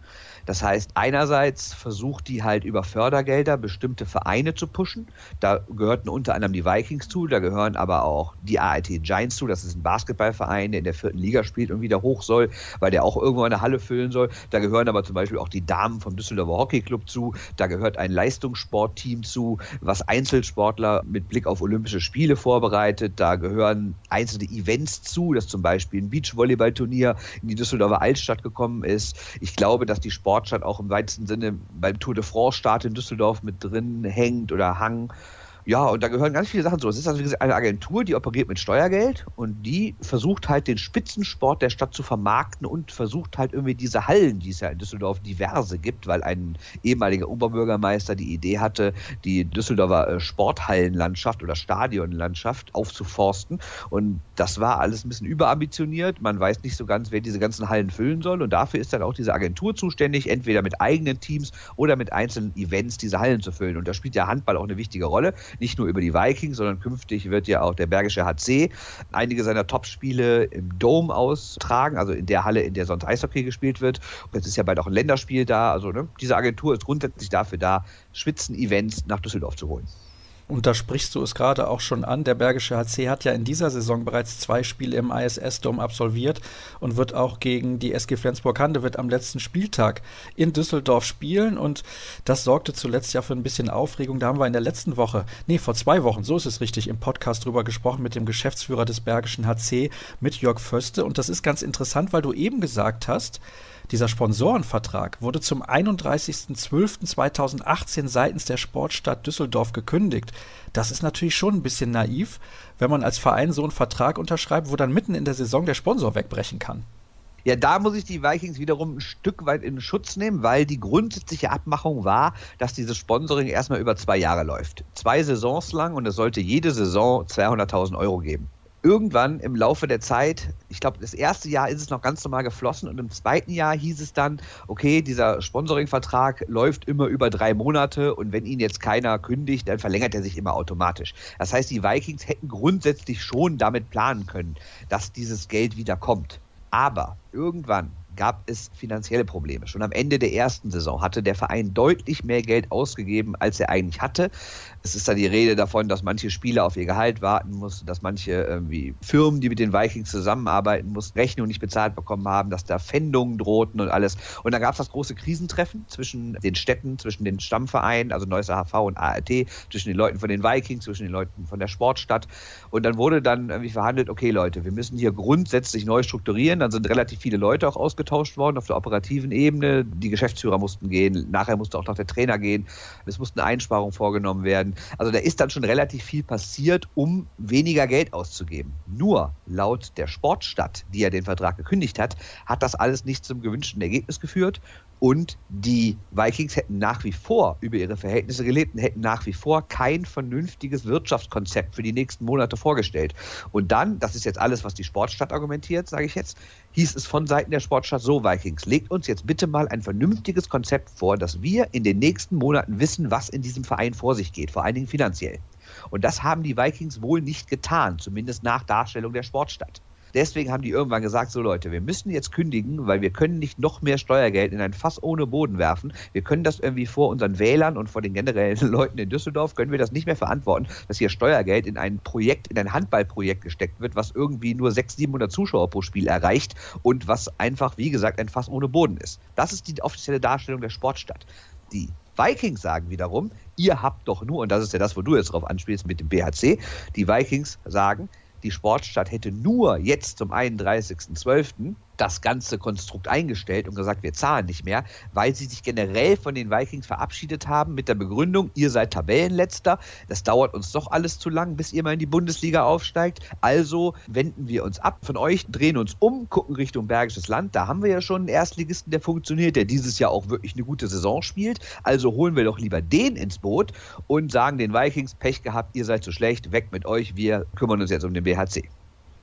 Das heißt, einerseits versucht die halt über Fördergelder bestimmte Vereine zu pushen. Da gehörten unter anderem die Vikings zu, da gehören aber auch die ART Giants zu. Das ist ein Basketballverein, der in der vierten Liga spielt und wieder hoch soll, weil der auch irgendwo eine Halle füllen soll. Da gehören aber zum Beispiel auch die Damen vom Düsseldorfer Hockeyclub zu. Da gehört ein Leistungssportteam zu, was Einzelsportler mit Blick auf Olympische Spiele vorbereitet. Da gehören einzelne Events zu, dass zum Beispiel ein Beachvolleyballturnier in die Düsseldorfer Altstadt gekommen ist. Ich glaube, dass die Sport Sportstadt auch im weitesten Sinne beim Tour de France-Start in Düsseldorf mit drin hängt oder hang. Ja, und da gehören ganz viele Sachen zu. Es ist also eine Agentur, die operiert mit Steuergeld und die versucht halt den Spitzensport der Stadt zu vermarkten und versucht halt irgendwie diese Hallen, die es ja in Düsseldorf diverse gibt, weil ein ehemaliger Oberbürgermeister die Idee hatte, die Düsseldorfer äh, Sporthallenlandschaft oder Stadionlandschaft aufzuforsten. Und das war alles ein bisschen überambitioniert. Man weiß nicht so ganz, wer diese ganzen Hallen füllen soll. Und dafür ist dann auch diese Agentur zuständig, entweder mit eigenen Teams oder mit einzelnen Events diese Hallen zu füllen. Und da spielt ja Handball auch eine wichtige Rolle nicht nur über die Vikings, sondern künftig wird ja auch der Bergische HC einige seiner Top-Spiele im Dome austragen, also in der Halle, in der sonst Eishockey gespielt wird. Und jetzt ist ja bald auch ein Länderspiel da. Also ne, diese Agentur ist grundsätzlich dafür da, Spitzen-Events nach Düsseldorf zu holen. Und da sprichst du es gerade auch schon an. Der Bergische HC hat ja in dieser Saison bereits zwei Spiele im ISS-Dom absolviert und wird auch gegen die SG Flensburg-Handewitt am letzten Spieltag in Düsseldorf spielen. Und das sorgte zuletzt ja für ein bisschen Aufregung. Da haben wir in der letzten Woche, nee, vor zwei Wochen, so ist es richtig, im Podcast drüber gesprochen mit dem Geschäftsführer des Bergischen HC, mit Jörg Föste. Und das ist ganz interessant, weil du eben gesagt hast, dieser Sponsorenvertrag wurde zum 31.12.2018 seitens der Sportstadt Düsseldorf gekündigt. Das ist natürlich schon ein bisschen naiv, wenn man als Verein so einen Vertrag unterschreibt, wo dann mitten in der Saison der Sponsor wegbrechen kann. Ja, da muss ich die Vikings wiederum ein Stück weit in Schutz nehmen, weil die grundsätzliche Abmachung war, dass dieses Sponsoring erstmal über zwei Jahre läuft. Zwei Saisons lang und es sollte jede Saison 200.000 Euro geben irgendwann im Laufe der Zeit, ich glaube, das erste Jahr ist es noch ganz normal geflossen und im zweiten Jahr hieß es dann, okay, dieser Sponsoring-Vertrag läuft immer über drei Monate und wenn ihn jetzt keiner kündigt, dann verlängert er sich immer automatisch. Das heißt, die Vikings hätten grundsätzlich schon damit planen können, dass dieses Geld wieder kommt. Aber irgendwann gab es finanzielle Probleme. Schon am Ende der ersten Saison hatte der Verein deutlich mehr Geld ausgegeben, als er eigentlich hatte. Es ist da die Rede davon, dass manche Spieler auf ihr Gehalt warten mussten, dass manche irgendwie Firmen, die mit den Vikings zusammenarbeiten mussten, Rechnungen nicht bezahlt bekommen haben, dass da Pfändungen drohten und alles. Und dann gab es das große Krisentreffen zwischen den Städten, zwischen den Stammvereinen, also Neues HV und ART, zwischen den Leuten von den Vikings, zwischen den Leuten von der Sportstadt. Und dann wurde dann irgendwie verhandelt, okay Leute, wir müssen hier grundsätzlich neu strukturieren. Dann sind relativ viele Leute auch ausgetauscht worden auf der operativen Ebene. Die Geschäftsführer mussten gehen, nachher musste auch noch der Trainer gehen. Es mussten Einsparungen vorgenommen werden. Also da ist dann schon relativ viel passiert, um weniger Geld auszugeben. Nur laut der Sportstadt, die ja den Vertrag gekündigt hat, hat das alles nicht zum gewünschten Ergebnis geführt. Und die Vikings hätten nach wie vor über ihre Verhältnisse gelebt und hätten nach wie vor kein vernünftiges Wirtschaftskonzept für die nächsten Monate vorgestellt. Und dann, das ist jetzt alles, was die Sportstadt argumentiert, sage ich jetzt, hieß es von Seiten der Sportstadt so, Vikings, legt uns jetzt bitte mal ein vernünftiges Konzept vor, dass wir in den nächsten Monaten wissen, was in diesem Verein vor sich geht, vor allen Dingen finanziell. Und das haben die Vikings wohl nicht getan, zumindest nach Darstellung der Sportstadt. Deswegen haben die irgendwann gesagt, so Leute, wir müssen jetzt kündigen, weil wir können nicht noch mehr Steuergeld in ein Fass ohne Boden werfen. Wir können das irgendwie vor unseren Wählern und vor den generellen <laughs> Leuten in Düsseldorf, können wir das nicht mehr verantworten, dass hier Steuergeld in ein Projekt, in ein Handballprojekt gesteckt wird, was irgendwie nur 600, 700 Zuschauer pro Spiel erreicht und was einfach, wie gesagt, ein Fass ohne Boden ist. Das ist die offizielle Darstellung der Sportstadt. Die Vikings sagen wiederum, ihr habt doch nur, und das ist ja das, wo du jetzt drauf anspielst mit dem BHC, die Vikings sagen, die Sportstadt hätte nur jetzt zum 31.12. das ganze Konstrukt eingestellt und gesagt, wir zahlen nicht mehr, weil sie sich generell von den Vikings verabschiedet haben mit der Begründung, ihr seid Tabellenletzter, das dauert uns doch alles zu lang, bis ihr mal in die Bundesliga aufsteigt. Also wenden wir uns ab von euch, drehen uns um, gucken Richtung Bergisches Land. Da haben wir ja schon einen Erstligisten, der funktioniert, der dieses Jahr auch wirklich eine gute Saison spielt. Also holen wir doch lieber den ins Boot und sagen den Vikings, Pech gehabt, ihr seid zu schlecht, weg mit euch, wir kümmern uns jetzt um den BHC.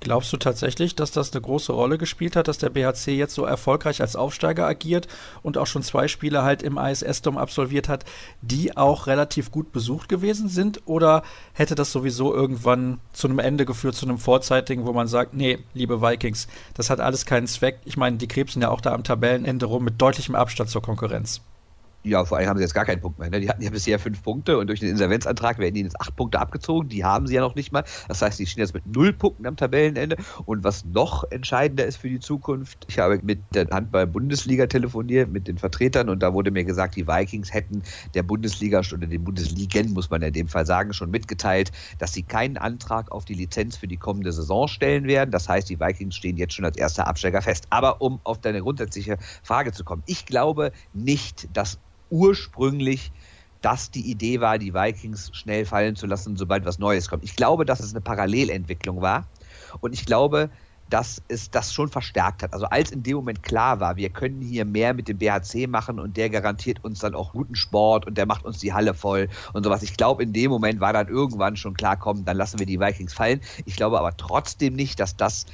Glaubst du tatsächlich, dass das eine große Rolle gespielt hat, dass der BHC jetzt so erfolgreich als Aufsteiger agiert und auch schon zwei Spiele halt im ISS-Dom absolviert hat, die auch relativ gut besucht gewesen sind? Oder hätte das sowieso irgendwann zu einem Ende geführt, zu einem vorzeitigen, wo man sagt, nee, liebe Vikings, das hat alles keinen Zweck. Ich meine, die krebsen ja auch da am Tabellenende rum mit deutlichem Abstand zur Konkurrenz. Ja, vor allem haben sie jetzt gar keinen Punkt mehr. Ne? Die hatten ja bisher fünf Punkte und durch den Insolvenzantrag werden ihnen jetzt acht Punkte abgezogen. Die haben sie ja noch nicht mal. Das heißt, die stehen jetzt mit null Punkten am Tabellenende. Und was noch entscheidender ist für die Zukunft, ich habe mit der Handball-Bundesliga telefoniert, mit den Vertretern und da wurde mir gesagt, die Vikings hätten der Bundesliga oder den Bundesligen, muss man in dem Fall sagen, schon mitgeteilt, dass sie keinen Antrag auf die Lizenz für die kommende Saison stellen werden. Das heißt, die Vikings stehen jetzt schon als erster Absteiger fest. Aber um auf deine grundsätzliche Frage zu kommen, ich glaube nicht, dass ursprünglich das die Idee war, die Vikings schnell fallen zu lassen, sobald was Neues kommt. Ich glaube, dass es eine Parallelentwicklung war und ich glaube, dass es das schon verstärkt hat. Also als in dem Moment klar war, wir können hier mehr mit dem BHC machen und der garantiert uns dann auch guten Sport und der macht uns die Halle voll und sowas. Ich glaube, in dem Moment war dann irgendwann schon klar, komm, dann lassen wir die Vikings fallen. Ich glaube aber trotzdem nicht, dass das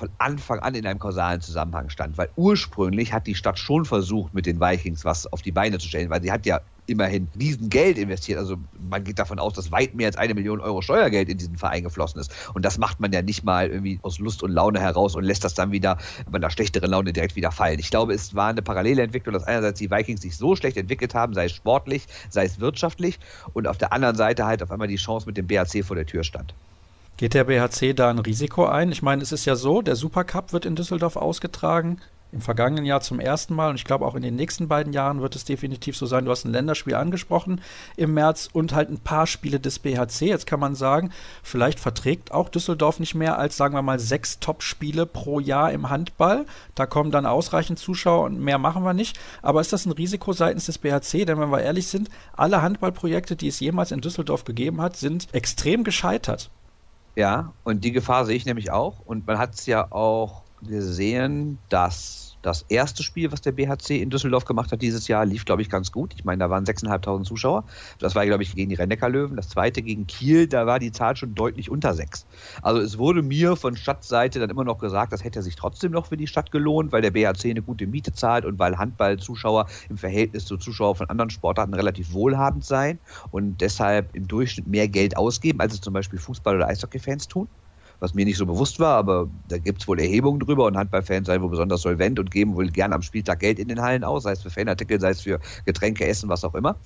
von Anfang an in einem kausalen Zusammenhang stand, weil ursprünglich hat die Stadt schon versucht, mit den Vikings was auf die Beine zu stellen, weil sie hat ja immerhin riesen Geld investiert. Also man geht davon aus, dass weit mehr als eine Million Euro Steuergeld in diesen Verein geflossen ist. Und das macht man ja nicht mal irgendwie aus Lust und Laune heraus und lässt das dann wieder bei einer schlechteren Laune direkt wieder fallen. Ich glaube, es war eine parallele Entwicklung, dass einerseits die Vikings sich so schlecht entwickelt haben, sei es sportlich, sei es wirtschaftlich, und auf der anderen Seite halt auf einmal die Chance mit dem BAC vor der Tür stand. Geht der BHC da ein Risiko ein? Ich meine, es ist ja so, der Supercup wird in Düsseldorf ausgetragen. Im vergangenen Jahr zum ersten Mal und ich glaube auch in den nächsten beiden Jahren wird es definitiv so sein. Du hast ein Länderspiel angesprochen im März und halt ein paar Spiele des BHC. Jetzt kann man sagen, vielleicht verträgt auch Düsseldorf nicht mehr als, sagen wir mal, sechs Top-Spiele pro Jahr im Handball. Da kommen dann ausreichend Zuschauer und mehr machen wir nicht. Aber ist das ein Risiko seitens des BHC? Denn wenn wir ehrlich sind, alle Handballprojekte, die es jemals in Düsseldorf gegeben hat, sind extrem gescheitert. Ja, und die Gefahr sehe ich nämlich auch. Und man hat es ja auch gesehen, dass das erste Spiel, was der BHC in Düsseldorf gemacht hat dieses Jahr, lief, glaube ich, ganz gut. Ich meine, da waren 6.500 Zuschauer. Das war, glaube ich, gegen die rhein löwen Das zweite gegen Kiel, da war die Zahl schon deutlich unter sechs. Also es wurde mir von Stadtseite dann immer noch gesagt, das hätte sich trotzdem noch für die Stadt gelohnt, weil der BHC eine gute Miete zahlt und weil Handballzuschauer im Verhältnis zu Zuschauern von anderen Sportarten relativ wohlhabend seien und deshalb im Durchschnitt mehr Geld ausgeben, als es zum Beispiel Fußball- oder Eishockeyfans tun was mir nicht so bewusst war, aber da gibt es wohl Erhebungen drüber und Handballfans seien wohl besonders solvent und geben wohl gern am Spieltag Geld in den Hallen aus, sei es für Fanartikel, sei es für Getränke, Essen, was auch immer.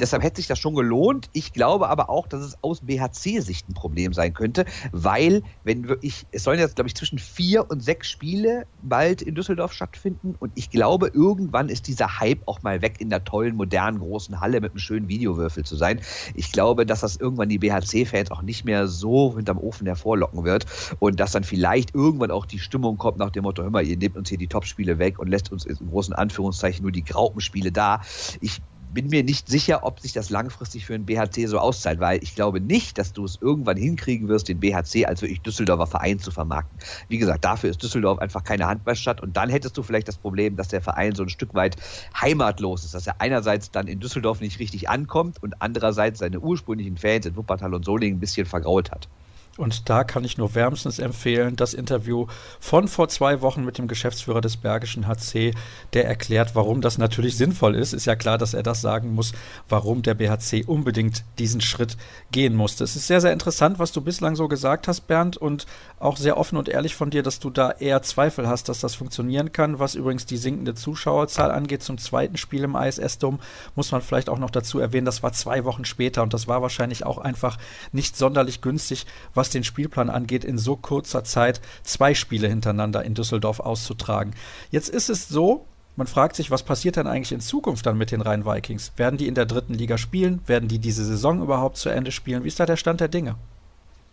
Deshalb hätte sich das schon gelohnt. Ich glaube aber auch, dass es aus BHC-Sicht ein Problem sein könnte, weil, wenn wirklich, es sollen jetzt, glaube ich, zwischen vier und sechs Spiele bald in Düsseldorf stattfinden und ich glaube, irgendwann ist dieser Hype auch mal weg in der tollen, modernen, großen Halle mit einem schönen Videowürfel zu sein. Ich glaube, dass das irgendwann die BHC-Fans auch nicht mehr so hinterm Ofen hervorlocken wird wird und dass dann vielleicht irgendwann auch die Stimmung kommt nach dem Motto, hör mal, ihr nehmt uns hier die Topspiele weg und lässt uns in großen Anführungszeichen nur die Graupenspiele da. Ich bin mir nicht sicher, ob sich das langfristig für einen BHC so auszahlt, weil ich glaube nicht, dass du es irgendwann hinkriegen wirst, den BHC als wirklich Düsseldorfer Verein zu vermarkten. Wie gesagt, dafür ist Düsseldorf einfach keine Handballstadt und dann hättest du vielleicht das Problem, dass der Verein so ein Stück weit heimatlos ist, dass er einerseits dann in Düsseldorf nicht richtig ankommt und andererseits seine ursprünglichen Fans in Wuppertal und Solingen ein bisschen vergrault hat. Und da kann ich nur wärmstens empfehlen, das Interview von vor zwei Wochen mit dem Geschäftsführer des Bergischen HC, der erklärt, warum das natürlich sinnvoll ist. Ist ja klar, dass er das sagen muss, warum der BHC unbedingt diesen Schritt gehen musste. Es ist sehr, sehr interessant, was du bislang so gesagt hast, Bernd, und auch sehr offen und ehrlich von dir, dass du da eher Zweifel hast, dass das funktionieren kann. Was übrigens die sinkende Zuschauerzahl angeht zum zweiten Spiel im ISS-Dom, muss man vielleicht auch noch dazu erwähnen, das war zwei Wochen später und das war wahrscheinlich auch einfach nicht sonderlich günstig, was was den Spielplan angeht, in so kurzer Zeit zwei Spiele hintereinander in Düsseldorf auszutragen. Jetzt ist es so, man fragt sich, was passiert denn eigentlich in Zukunft dann mit den Rhein-Vikings? Werden die in der dritten Liga spielen? Werden die diese Saison überhaupt zu Ende spielen? Wie ist da der Stand der Dinge?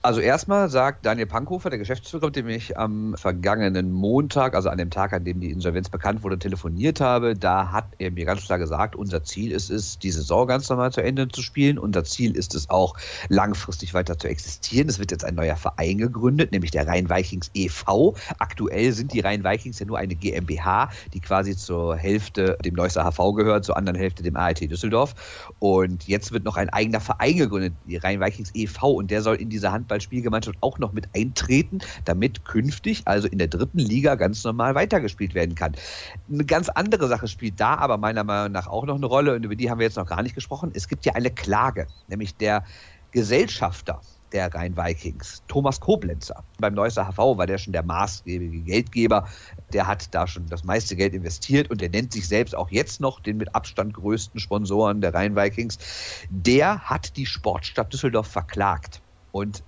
Also erstmal sagt Daniel Pankhofer, der Geschäftsführer, mit dem ich am vergangenen Montag, also an dem Tag, an dem die Insolvenz bekannt wurde, telefoniert habe, da hat er mir ganz klar gesagt, unser Ziel ist es, die Saison ganz normal zu Ende zu spielen. Unser Ziel ist es auch, langfristig weiter zu existieren. Es wird jetzt ein neuer Verein gegründet, nämlich der Rhein-Vikings e.V. Aktuell sind die Rhein-Vikings ja nur eine GmbH, die quasi zur Hälfte dem Neusser HV gehört, zur anderen Hälfte dem ART Düsseldorf. Und jetzt wird noch ein eigener Verein gegründet, die Rhein-Vikings e.V. Und der soll in diese Hand Handballspielgemeinschaft auch noch mit eintreten, damit künftig, also in der dritten Liga, ganz normal weitergespielt werden kann. Eine ganz andere Sache spielt da aber meiner Meinung nach auch noch eine Rolle und über die haben wir jetzt noch gar nicht gesprochen. Es gibt ja eine Klage, nämlich der Gesellschafter der Rhein-Vikings, Thomas Koblenzer. Beim Neusser HV war der schon der maßgebliche Geldgeber. Der hat da schon das meiste Geld investiert und der nennt sich selbst auch jetzt noch den mit Abstand größten Sponsoren der Rhein-Vikings. Der hat die Sportstadt Düsseldorf verklagt. Und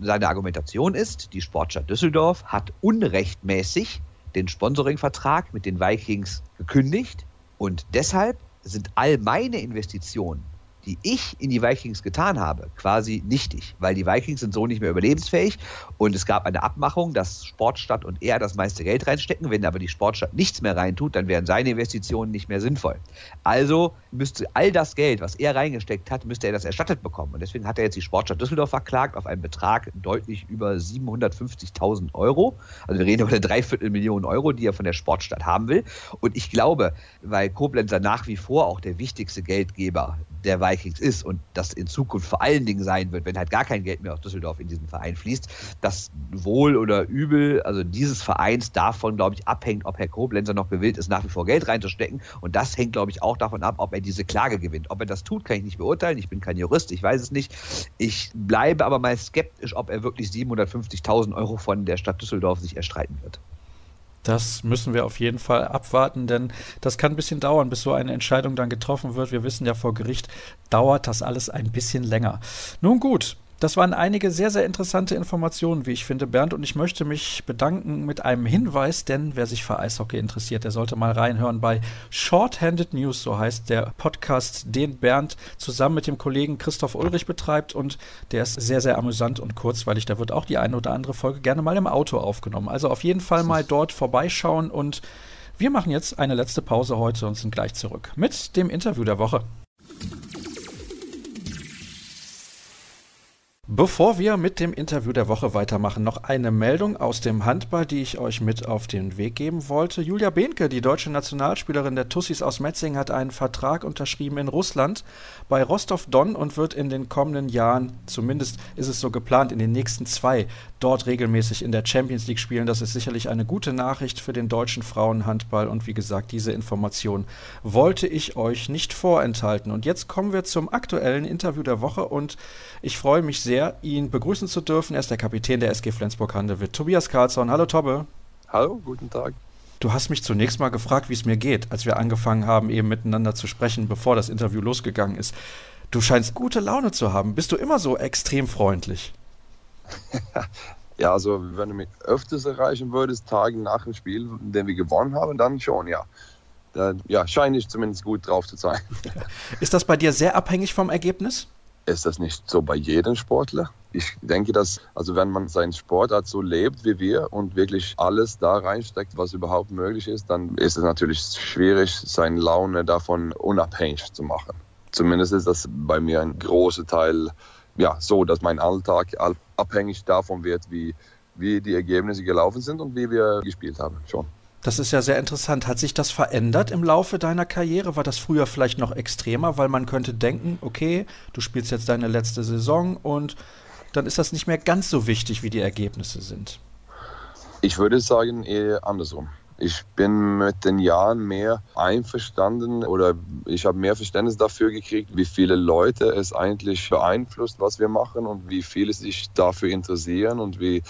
seine Argumentation ist, die Sportstadt Düsseldorf hat unrechtmäßig den Sponsoringvertrag mit den Vikings gekündigt und deshalb sind all meine Investitionen die ich in die Vikings getan habe, quasi nichtig, weil die Vikings sind so nicht mehr überlebensfähig und es gab eine Abmachung, dass Sportstadt und er das meiste Geld reinstecken. Wenn aber die Sportstadt nichts mehr reintut, dann wären seine Investitionen nicht mehr sinnvoll. Also müsste all das Geld, was er reingesteckt hat, müsste er das erstattet bekommen. Und deswegen hat er jetzt die Sportstadt Düsseldorf verklagt auf einen Betrag deutlich über 750.000 Euro. Also wir reden über eine Dreiviertelmillion Euro, die er von der Sportstadt haben will. Und ich glaube, weil Koblenzer nach wie vor auch der wichtigste Geldgeber der Vikings ist und das in Zukunft vor allen Dingen sein wird, wenn halt gar kein Geld mehr aus Düsseldorf in diesen Verein fließt, das Wohl oder Übel, also dieses Vereins davon, glaube ich, abhängt, ob Herr Koblenzer noch gewillt ist, nach wie vor Geld reinzustecken. Und das hängt, glaube ich, auch davon ab, ob er diese Klage gewinnt. Ob er das tut, kann ich nicht beurteilen. Ich bin kein Jurist, ich weiß es nicht. Ich bleibe aber mal skeptisch, ob er wirklich 750.000 Euro von der Stadt Düsseldorf sich erstreiten wird. Das müssen wir auf jeden Fall abwarten, denn das kann ein bisschen dauern, bis so eine Entscheidung dann getroffen wird. Wir wissen ja vor Gericht dauert das alles ein bisschen länger. Nun gut, das waren einige sehr, sehr interessante Informationen, wie ich finde, Bernd. Und ich möchte mich bedanken mit einem Hinweis, denn wer sich für Eishockey interessiert, der sollte mal reinhören bei Shorthanded News, so heißt der Podcast, den Bernd zusammen mit dem Kollegen Christoph Ulrich betreibt. Und der ist sehr, sehr amüsant und kurzweilig. Da wird auch die eine oder andere Folge gerne mal im Auto aufgenommen. Also auf jeden Fall mal dort vorbeischauen. Und wir machen jetzt eine letzte Pause heute und sind gleich zurück mit dem Interview der Woche. Bevor wir mit dem Interview der Woche weitermachen, noch eine Meldung aus dem Handball, die ich euch mit auf den Weg geben wollte. Julia Behnke, die deutsche Nationalspielerin der Tussis aus Metzing, hat einen Vertrag unterschrieben in Russland bei Rostov-Don und wird in den kommenden Jahren, zumindest ist es so geplant, in den nächsten zwei dort regelmäßig in der Champions League spielen. Das ist sicherlich eine gute Nachricht für den deutschen Frauenhandball und wie gesagt, diese Information wollte ich euch nicht vorenthalten. Und jetzt kommen wir zum aktuellen Interview der Woche und ich freue mich sehr, sehr, ihn begrüßen zu dürfen. Er ist der Kapitän der SG Flensburg-Handewitt, Tobias Karlsson. Hallo Tobbe. Hallo, guten Tag. Du hast mich zunächst mal gefragt, wie es mir geht, als wir angefangen haben, eben miteinander zu sprechen, bevor das Interview losgegangen ist. Du scheinst gute Laune zu haben. Bist du immer so extrem freundlich? <laughs> ja, also wenn du mich öfters erreichen würdest, Tage nach dem Spiel, in dem wir gewonnen haben, dann schon, ja. Ja, scheine ich zumindest gut drauf zu sein. <laughs> Ist das bei dir sehr abhängig vom Ergebnis? Ist das nicht so bei jedem Sportler? Ich denke, dass, also wenn man seinen Sportart so lebt wie wir und wirklich alles da reinsteckt, was überhaupt möglich ist, dann ist es natürlich schwierig, seine Laune davon unabhängig zu machen. Zumindest ist das bei mir ein großer Teil, ja, so, dass mein Alltag abhängig davon wird, wie, wie die Ergebnisse gelaufen sind und wie wir gespielt haben, schon. Das ist ja sehr interessant. Hat sich das verändert im Laufe deiner Karriere? War das früher vielleicht noch extremer, weil man könnte denken, okay, du spielst jetzt deine letzte Saison und dann ist das nicht mehr ganz so wichtig, wie die Ergebnisse sind. Ich würde sagen eher andersrum. Ich bin mit den Jahren mehr einverstanden oder ich habe mehr Verständnis dafür gekriegt, wie viele Leute es eigentlich beeinflusst, was wir machen und wie viele sich dafür interessieren und wie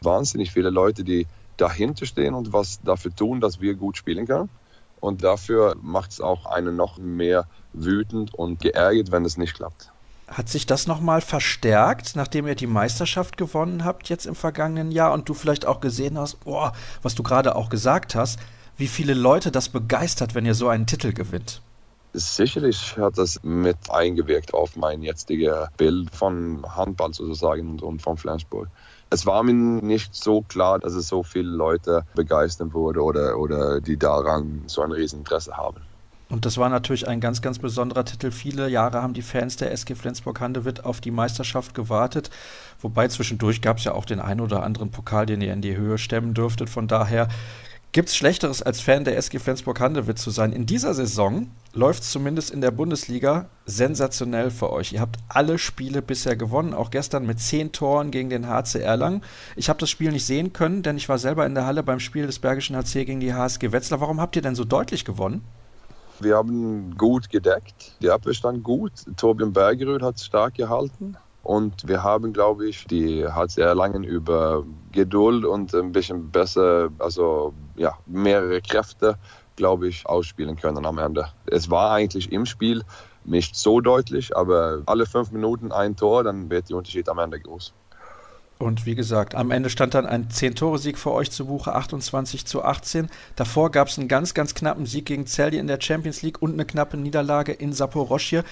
wahnsinnig viele Leute, die dahinter stehen und was dafür tun, dass wir gut spielen können. Und dafür macht es auch einen noch mehr wütend und geärgert, wenn es nicht klappt. Hat sich das nochmal verstärkt, nachdem ihr die Meisterschaft gewonnen habt jetzt im vergangenen Jahr und du vielleicht auch gesehen hast, oh, was du gerade auch gesagt hast, wie viele Leute das begeistert, wenn ihr so einen Titel gewinnt? Sicherlich hat das mit eingewirkt auf mein jetziges Bild von Handball sozusagen und von Flensburg. Es war mir nicht so klar, dass es so viele Leute begeistern würde oder, oder die daran so ein Rieseninteresse haben. Und das war natürlich ein ganz, ganz besonderer Titel. Viele Jahre haben die Fans der SG Flensburg-Handewitt auf die Meisterschaft gewartet. Wobei zwischendurch gab es ja auch den einen oder anderen Pokal, den ihr in die Höhe stemmen dürftet. Von daher gibt es Schlechteres als Fan der SG Flensburg-Handewitt zu sein. In dieser Saison läuft es zumindest in der Bundesliga sensationell für euch. Ihr habt alle Spiele bisher gewonnen, auch gestern mit zehn Toren gegen den HC Erlangen. Ich habe das Spiel nicht sehen können, denn ich war selber in der Halle beim Spiel des Bergischen HC gegen die HSG Wetzlar. Warum habt ihr denn so deutlich gewonnen? Wir haben gut gedeckt, die Abwehr stand gut. Torbjörn Bergerud hat stark gehalten. Und wir haben, glaube ich, die HCR Langen über Geduld und ein bisschen besser, also ja, mehrere Kräfte, glaube ich, ausspielen können am Ende. Es war eigentlich im Spiel nicht so deutlich, aber alle fünf Minuten ein Tor, dann wird der Unterschied am Ende groß. Und wie gesagt, am Ende stand dann ein 10-Tore-Sieg für euch zu Buche, 28 zu 18. Davor gab es einen ganz, ganz knappen Sieg gegen Celje in der Champions League und eine knappe Niederlage in Saporoschje.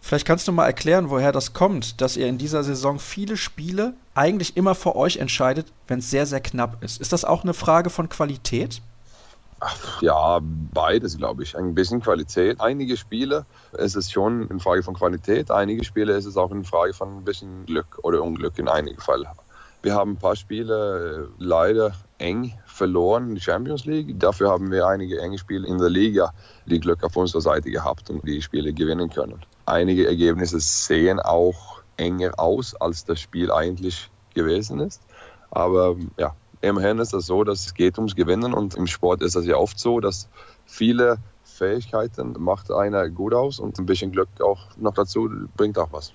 Vielleicht kannst du mal erklären, woher das kommt, dass ihr in dieser Saison viele Spiele eigentlich immer für euch entscheidet, wenn es sehr, sehr knapp ist. Ist das auch eine Frage von Qualität? Ja, beides, glaube ich. Ein bisschen Qualität. Einige Spiele ist es schon eine Frage von Qualität, einige Spiele ist es auch eine Frage von ein bisschen Glück oder Unglück in einigen Fällen. Wir haben ein paar Spiele äh, leider eng verloren in der Champions League. Dafür haben wir einige enge Spiele in der Liga, die Glück auf unserer Seite gehabt und die Spiele gewinnen können. Einige Ergebnisse sehen auch enger aus, als das Spiel eigentlich gewesen ist. Aber ja, immerhin ist es so, dass es geht ums Gewinnen und im Sport ist es ja oft so, dass viele Fähigkeiten macht einer gut aus und ein bisschen Glück auch noch dazu bringt auch was.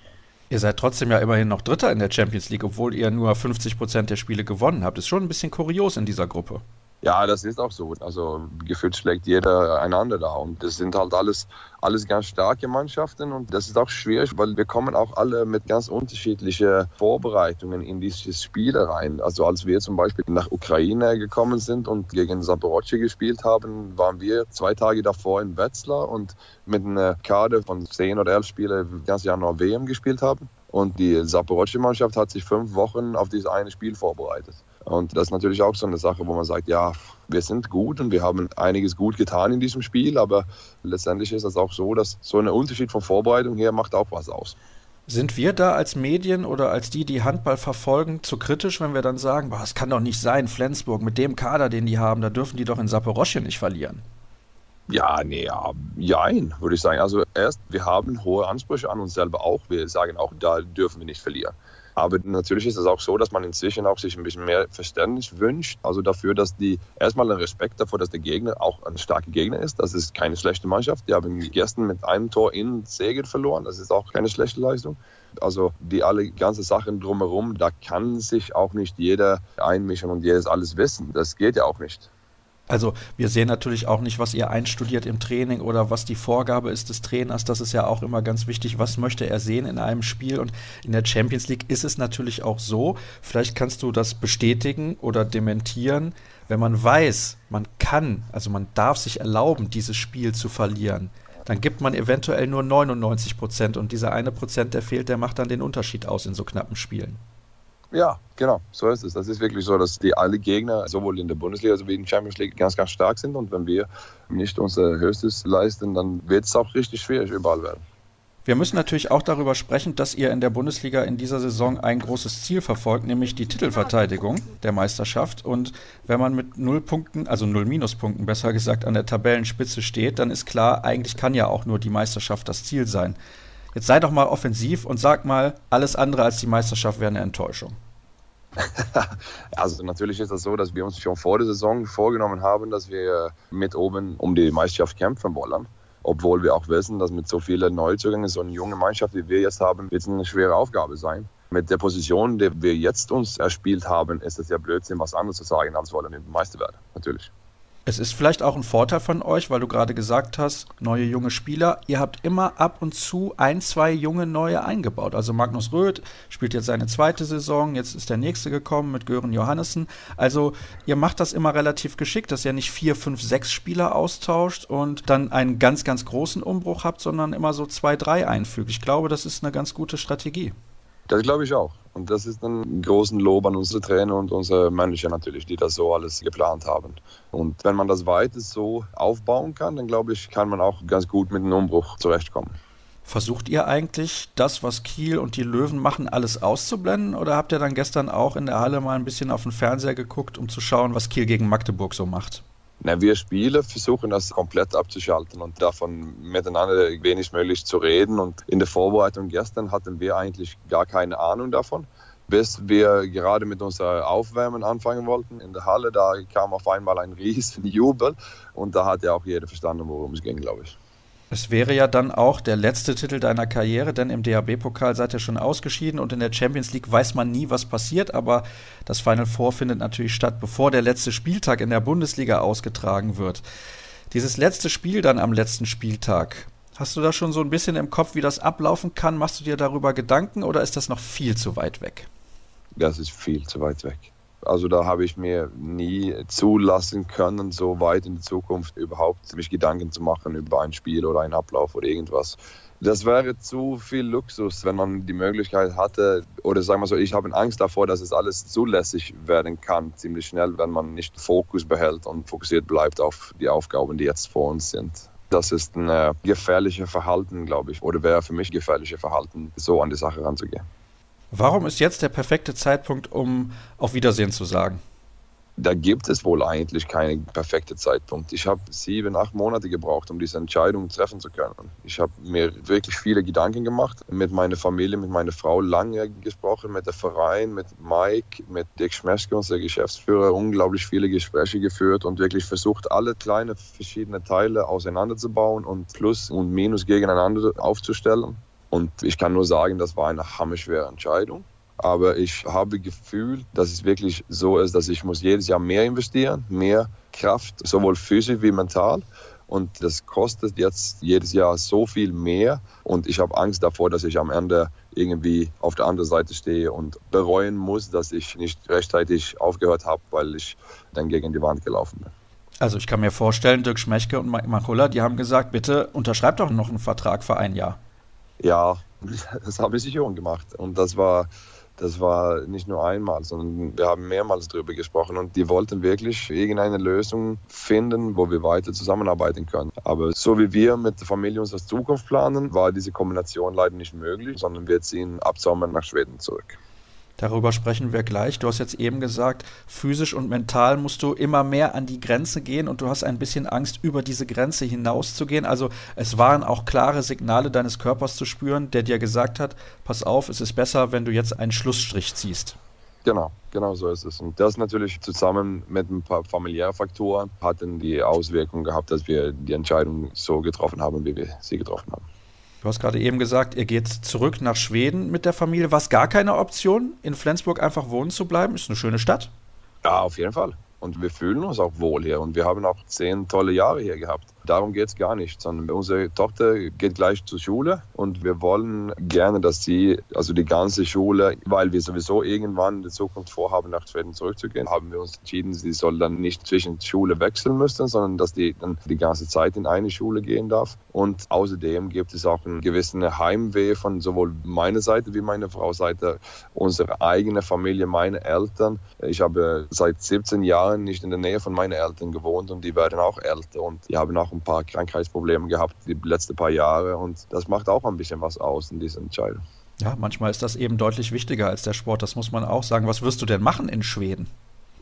Ihr seid trotzdem ja immerhin noch Dritter in der Champions League, obwohl ihr nur 50 Prozent der Spiele gewonnen habt. Ist schon ein bisschen kurios in dieser Gruppe. Ja, das ist auch so. Also gefühlt schlägt jeder einander da. Und das sind halt alles, alles ganz starke Mannschaften. Und das ist auch schwierig, weil wir kommen auch alle mit ganz unterschiedlichen Vorbereitungen in dieses Spiel rein. Also als wir zum Beispiel nach Ukraine gekommen sind und gegen Saporoce gespielt haben, waren wir zwei Tage davor in Wetzlar und mit einer Kader von zehn oder elf Spielern ganz noch WM gespielt haben. Und die Saporoce-Mannschaft hat sich fünf Wochen auf dieses eine Spiel vorbereitet. Und das ist natürlich auch so eine Sache, wo man sagt, ja, wir sind gut und wir haben einiges gut getan in diesem Spiel, aber letztendlich ist das auch so, dass so ein Unterschied von Vorbereitung her macht auch was aus. Sind wir da als Medien oder als die, die Handball verfolgen, zu kritisch, wenn wir dann sagen, boah, es kann doch nicht sein, Flensburg mit dem Kader, den die haben, da dürfen die doch in Saporoschje nicht verlieren? Ja, nee, ja, jein, würde ich sagen. Also erst, wir haben hohe Ansprüche an uns selber auch. Wir sagen auch, da dürfen wir nicht verlieren. Aber natürlich ist es auch so, dass man inzwischen auch sich ein bisschen mehr Verständnis wünscht. Also dafür, dass die erstmal einen Respekt davor, dass der Gegner auch ein starker Gegner ist. Das ist keine schlechte Mannschaft. Die haben gestern mit einem Tor in Segen verloren. Das ist auch keine schlechte Leistung. Also die alle ganze Sachen drumherum, da kann sich auch nicht jeder einmischen und jedes alles wissen. Das geht ja auch nicht. Also wir sehen natürlich auch nicht, was ihr einstudiert im Training oder was die Vorgabe ist des Trainers. Das ist ja auch immer ganz wichtig. Was möchte er sehen in einem Spiel? Und in der Champions League ist es natürlich auch so, vielleicht kannst du das bestätigen oder dementieren, wenn man weiß, man kann, also man darf sich erlauben, dieses Spiel zu verlieren, dann gibt man eventuell nur 99 Prozent und dieser eine Prozent, der fehlt, der macht dann den Unterschied aus in so knappen Spielen. Ja, genau, so ist es. Das ist wirklich so, dass die alle Gegner sowohl in der Bundesliga als auch in der Champions League ganz, ganz stark sind. Und wenn wir nicht unser Höchstes leisten, dann wird es auch richtig schwierig überall werden. Wir müssen natürlich auch darüber sprechen, dass ihr in der Bundesliga in dieser Saison ein großes Ziel verfolgt, nämlich die Titelverteidigung der Meisterschaft. Und wenn man mit null Punkten, also null Minuspunkten besser gesagt, an der Tabellenspitze steht, dann ist klar, eigentlich kann ja auch nur die Meisterschaft das Ziel sein. Jetzt sei doch mal offensiv und sag mal, alles andere als die Meisterschaft wäre eine Enttäuschung. <laughs> also natürlich ist das so, dass wir uns schon vor der Saison vorgenommen haben, dass wir mit oben um die Meisterschaft kämpfen wollen. Obwohl wir auch wissen, dass mit so vielen Neuzugängen, so eine junge Mannschaft, wie wir jetzt haben, wird es eine schwere Aufgabe sein. Mit der Position, die wir jetzt uns erspielt haben, ist es ja Blödsinn, was anderes zu sagen, als wollen wir Meister werden. Natürlich. Es ist vielleicht auch ein Vorteil von euch, weil du gerade gesagt hast, neue junge Spieler. Ihr habt immer ab und zu ein, zwei junge neue eingebaut. Also Magnus Röth spielt jetzt seine zweite Saison, jetzt ist der nächste gekommen mit Gören Johannessen. Also ihr macht das immer relativ geschickt, dass ihr nicht vier, fünf, sechs Spieler austauscht und dann einen ganz, ganz großen Umbruch habt, sondern immer so zwei, drei einfügt. Ich glaube, das ist eine ganz gute Strategie. Das glaube ich auch. Und das ist ein großen Lob an unsere Trainer und unsere Manager natürlich, die das so alles geplant haben. Und wenn man das weiter so aufbauen kann, dann glaube ich, kann man auch ganz gut mit einem Umbruch zurechtkommen. Versucht ihr eigentlich das, was Kiel und die Löwen machen, alles auszublenden? Oder habt ihr dann gestern auch in der Halle mal ein bisschen auf den Fernseher geguckt, um zu schauen, was Kiel gegen Magdeburg so macht? Na, wir Spieler versuchen das komplett abzuschalten und davon miteinander wenig möglich zu reden. Und in der Vorbereitung gestern hatten wir eigentlich gar keine Ahnung davon, bis wir gerade mit unserer Aufwärmen anfangen wollten. In der Halle, da kam auf einmal ein <laughs> riesen Jubel und da hat ja auch jeder verstanden, worum es ging, glaube ich. Es wäre ja dann auch der letzte Titel deiner Karriere, denn im DAB-Pokal seid ihr schon ausgeschieden und in der Champions League weiß man nie, was passiert, aber das Final Four findet natürlich statt, bevor der letzte Spieltag in der Bundesliga ausgetragen wird. Dieses letzte Spiel dann am letzten Spieltag, hast du da schon so ein bisschen im Kopf, wie das ablaufen kann? Machst du dir darüber Gedanken oder ist das noch viel zu weit weg? Das ist viel zu weit weg. Also da habe ich mir nie zulassen können, so weit in die Zukunft überhaupt mich Gedanken zu machen über ein Spiel oder einen Ablauf oder irgendwas. Das wäre zu viel Luxus, wenn man die Möglichkeit hatte, oder sagen wir so, ich habe Angst davor, dass es alles zulässig werden kann, ziemlich schnell, wenn man nicht Fokus behält und fokussiert bleibt auf die Aufgaben, die jetzt vor uns sind. Das ist ein äh, gefährliches Verhalten, glaube ich, oder wäre für mich gefährliches Verhalten, so an die Sache ranzugehen. Warum ist jetzt der perfekte Zeitpunkt, um auf Wiedersehen zu sagen? Da gibt es wohl eigentlich keinen perfekten Zeitpunkt. Ich habe sieben, acht Monate gebraucht, um diese Entscheidung treffen zu können. Ich habe mir wirklich viele Gedanken gemacht, mit meiner Familie, mit meiner Frau lange gesprochen, mit dem Verein, mit Mike, mit Dick Schmeschke, unser Geschäftsführer, unglaublich viele Gespräche geführt und wirklich versucht, alle kleine verschiedene Teile auseinanderzubauen und Plus und Minus gegeneinander aufzustellen. Und ich kann nur sagen, das war eine hammerschwere Entscheidung. Aber ich habe Gefühl, dass es wirklich so ist, dass ich muss jedes Jahr mehr investieren, mehr Kraft, sowohl physisch wie mental. Und das kostet jetzt jedes Jahr so viel mehr. Und ich habe Angst davor, dass ich am Ende irgendwie auf der anderen Seite stehe und bereuen muss, dass ich nicht rechtzeitig aufgehört habe, weil ich dann gegen die Wand gelaufen bin. Also ich kann mir vorstellen, Dirk Schmechke und Mike Machulla, die haben gesagt, bitte unterschreib doch noch einen Vertrag für ein Jahr. Ja, <laughs> das habe ich sicher gemacht. Und das war, das war nicht nur einmal, sondern wir haben mehrmals darüber gesprochen und die wollten wirklich irgendeine Lösung finden, wo wir weiter zusammenarbeiten können. Aber so wie wir mit der Familie unsere Zukunft planen, war diese Kombination leider nicht möglich, sondern wir ziehen ab Sommer nach Schweden zurück. Darüber sprechen wir gleich. Du hast jetzt eben gesagt, physisch und mental musst du immer mehr an die Grenze gehen und du hast ein bisschen Angst, über diese Grenze hinauszugehen. Also es waren auch klare Signale deines Körpers zu spüren, der dir gesagt hat, pass auf, es ist besser, wenn du jetzt einen Schlussstrich ziehst. Genau, genau so ist es. Und das natürlich zusammen mit ein paar familiären Faktoren hatten die Auswirkung gehabt, dass wir die Entscheidung so getroffen haben, wie wir sie getroffen haben. Du hast gerade eben gesagt, ihr geht zurück nach Schweden mit der Familie. War es gar keine Option, in Flensburg einfach wohnen zu bleiben? Ist eine schöne Stadt. Ja, auf jeden Fall. Und wir fühlen uns auch wohl hier und wir haben auch zehn tolle Jahre hier gehabt. Darum geht es gar nicht, sondern unsere Tochter geht gleich zur Schule und wir wollen gerne, dass sie, also die ganze Schule, weil wir sowieso irgendwann in der Zukunft vorhaben, nach Schweden zurückzugehen, haben wir uns entschieden, sie soll dann nicht zwischen Schule wechseln müssen, sondern dass die dann die ganze Zeit in eine Schule gehen darf. Und außerdem gibt es auch einen gewissen Heimweh von sowohl meiner Seite wie meiner Frau Seite, unsere eigene Familie, meine Eltern. Ich habe seit 17 Jahren nicht in der Nähe von meinen Eltern gewohnt und die werden auch älter und die haben auch ein paar Krankheitsprobleme gehabt die letzten paar Jahre und das macht auch ein bisschen was aus in dieser Entscheidung. Ja, manchmal ist das eben deutlich wichtiger als der Sport, das muss man auch sagen. Was wirst du denn machen in Schweden?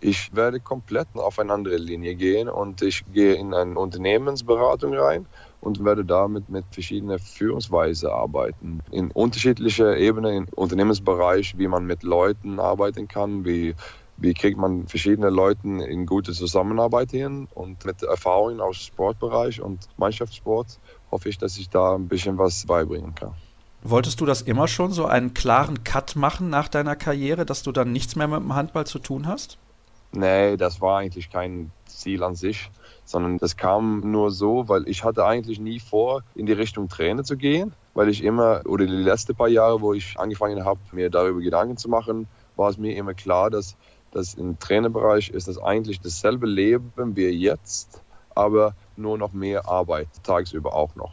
Ich werde komplett auf eine andere Linie gehen und ich gehe in eine Unternehmensberatung rein und werde damit mit verschiedenen Führungsweisen arbeiten. In unterschiedlicher Ebene, im Unternehmensbereich, wie man mit Leuten arbeiten kann, wie wie kriegt man verschiedene Leute in gute Zusammenarbeit hin und mit Erfahrungen aus Sportbereich und Mannschaftssport hoffe ich, dass ich da ein bisschen was beibringen kann. Wolltest du das immer schon, so einen klaren Cut machen nach deiner Karriere, dass du dann nichts mehr mit dem Handball zu tun hast? Nee, das war eigentlich kein Ziel an sich, sondern das kam nur so, weil ich hatte eigentlich nie vor, in die Richtung Trainer zu gehen, weil ich immer, oder die letzten paar Jahre, wo ich angefangen habe, mir darüber Gedanken zu machen, war es mir immer klar, dass, dass im Trainerbereich ist das eigentlich dasselbe Leben wie jetzt, aber nur noch mehr Arbeit, tagsüber auch noch.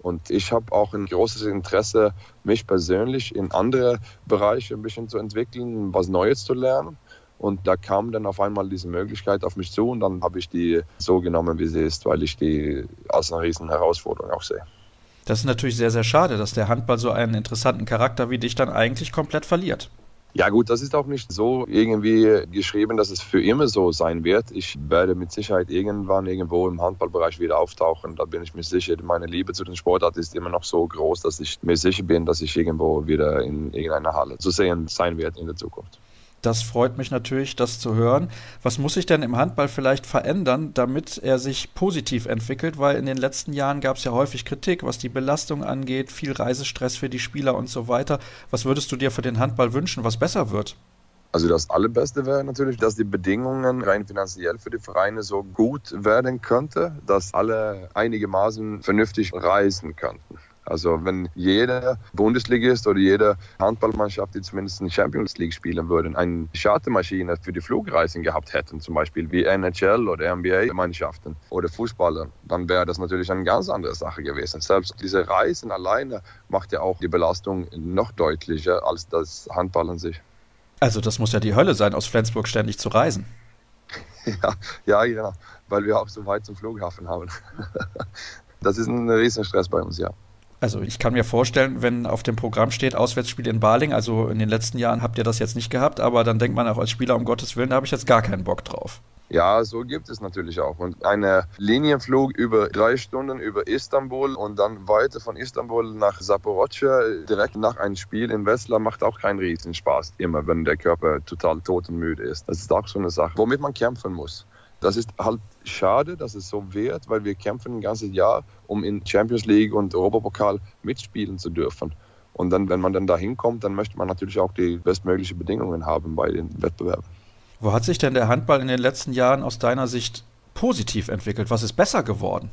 Und ich habe auch ein großes Interesse, mich persönlich in andere Bereiche ein bisschen zu entwickeln, was Neues zu lernen. Und da kam dann auf einmal diese Möglichkeit auf mich zu und dann habe ich die so genommen, wie sie ist, weil ich die als eine riesen Herausforderung auch sehe. Das ist natürlich sehr, sehr schade, dass der Handball so einen interessanten Charakter wie dich dann eigentlich komplett verliert. Ja gut, das ist auch nicht so irgendwie geschrieben, dass es für immer so sein wird. Ich werde mit Sicherheit irgendwann irgendwo im Handballbereich wieder auftauchen. Da bin ich mir sicher. Meine Liebe zu den Sportart ist immer noch so groß, dass ich mir sicher bin, dass ich irgendwo wieder in irgendeiner Halle zu sehen sein werde in der Zukunft. Das freut mich natürlich, das zu hören. Was muss sich denn im Handball vielleicht verändern, damit er sich positiv entwickelt? Weil in den letzten Jahren gab es ja häufig Kritik, was die Belastung angeht, viel Reisestress für die Spieler und so weiter. Was würdest du dir für den Handball wünschen, was besser wird? Also das Allerbeste wäre natürlich, dass die Bedingungen rein finanziell für die Vereine so gut werden könnte, dass alle einigermaßen vernünftig reisen könnten. Also wenn jeder Bundesligist oder jede Handballmannschaft, die zumindest in Champions League spielen würden, eine Chartermaschine für die Flugreisen gehabt hätten, zum Beispiel wie NHL oder NBA-Mannschaften oder Fußballer, dann wäre das natürlich eine ganz andere Sache gewesen. Selbst diese Reisen alleine macht ja auch die Belastung noch deutlicher als das Handball an sich. Also das muss ja die Hölle sein, aus Flensburg ständig zu reisen. <laughs> ja, ja, genau, weil wir auch so weit zum Flughafen haben. <laughs> das ist ein Riesenstress bei uns, ja. Also ich kann mir vorstellen, wenn auf dem Programm steht Auswärtsspiel in Baling, also in den letzten Jahren habt ihr das jetzt nicht gehabt, aber dann denkt man auch als Spieler, um Gottes Willen, da habe ich jetzt gar keinen Bock drauf. Ja, so gibt es natürlich auch. Und ein Linienflug über drei Stunden über Istanbul und dann weiter von Istanbul nach Saporodscha, direkt nach einem Spiel in Westler, macht auch keinen Riesenspaß, immer wenn der Körper total tot und müde ist. Das ist auch so eine Sache, womit man kämpfen muss. Das ist halt schade, dass es so wird, weil wir kämpfen ein ganzes Jahr, um in Champions League und Europapokal mitspielen zu dürfen. Und dann, wenn man dann da hinkommt, dann möchte man natürlich auch die bestmöglichen Bedingungen haben bei den Wettbewerben. Wo hat sich denn der Handball in den letzten Jahren aus deiner Sicht positiv entwickelt? Was ist besser geworden?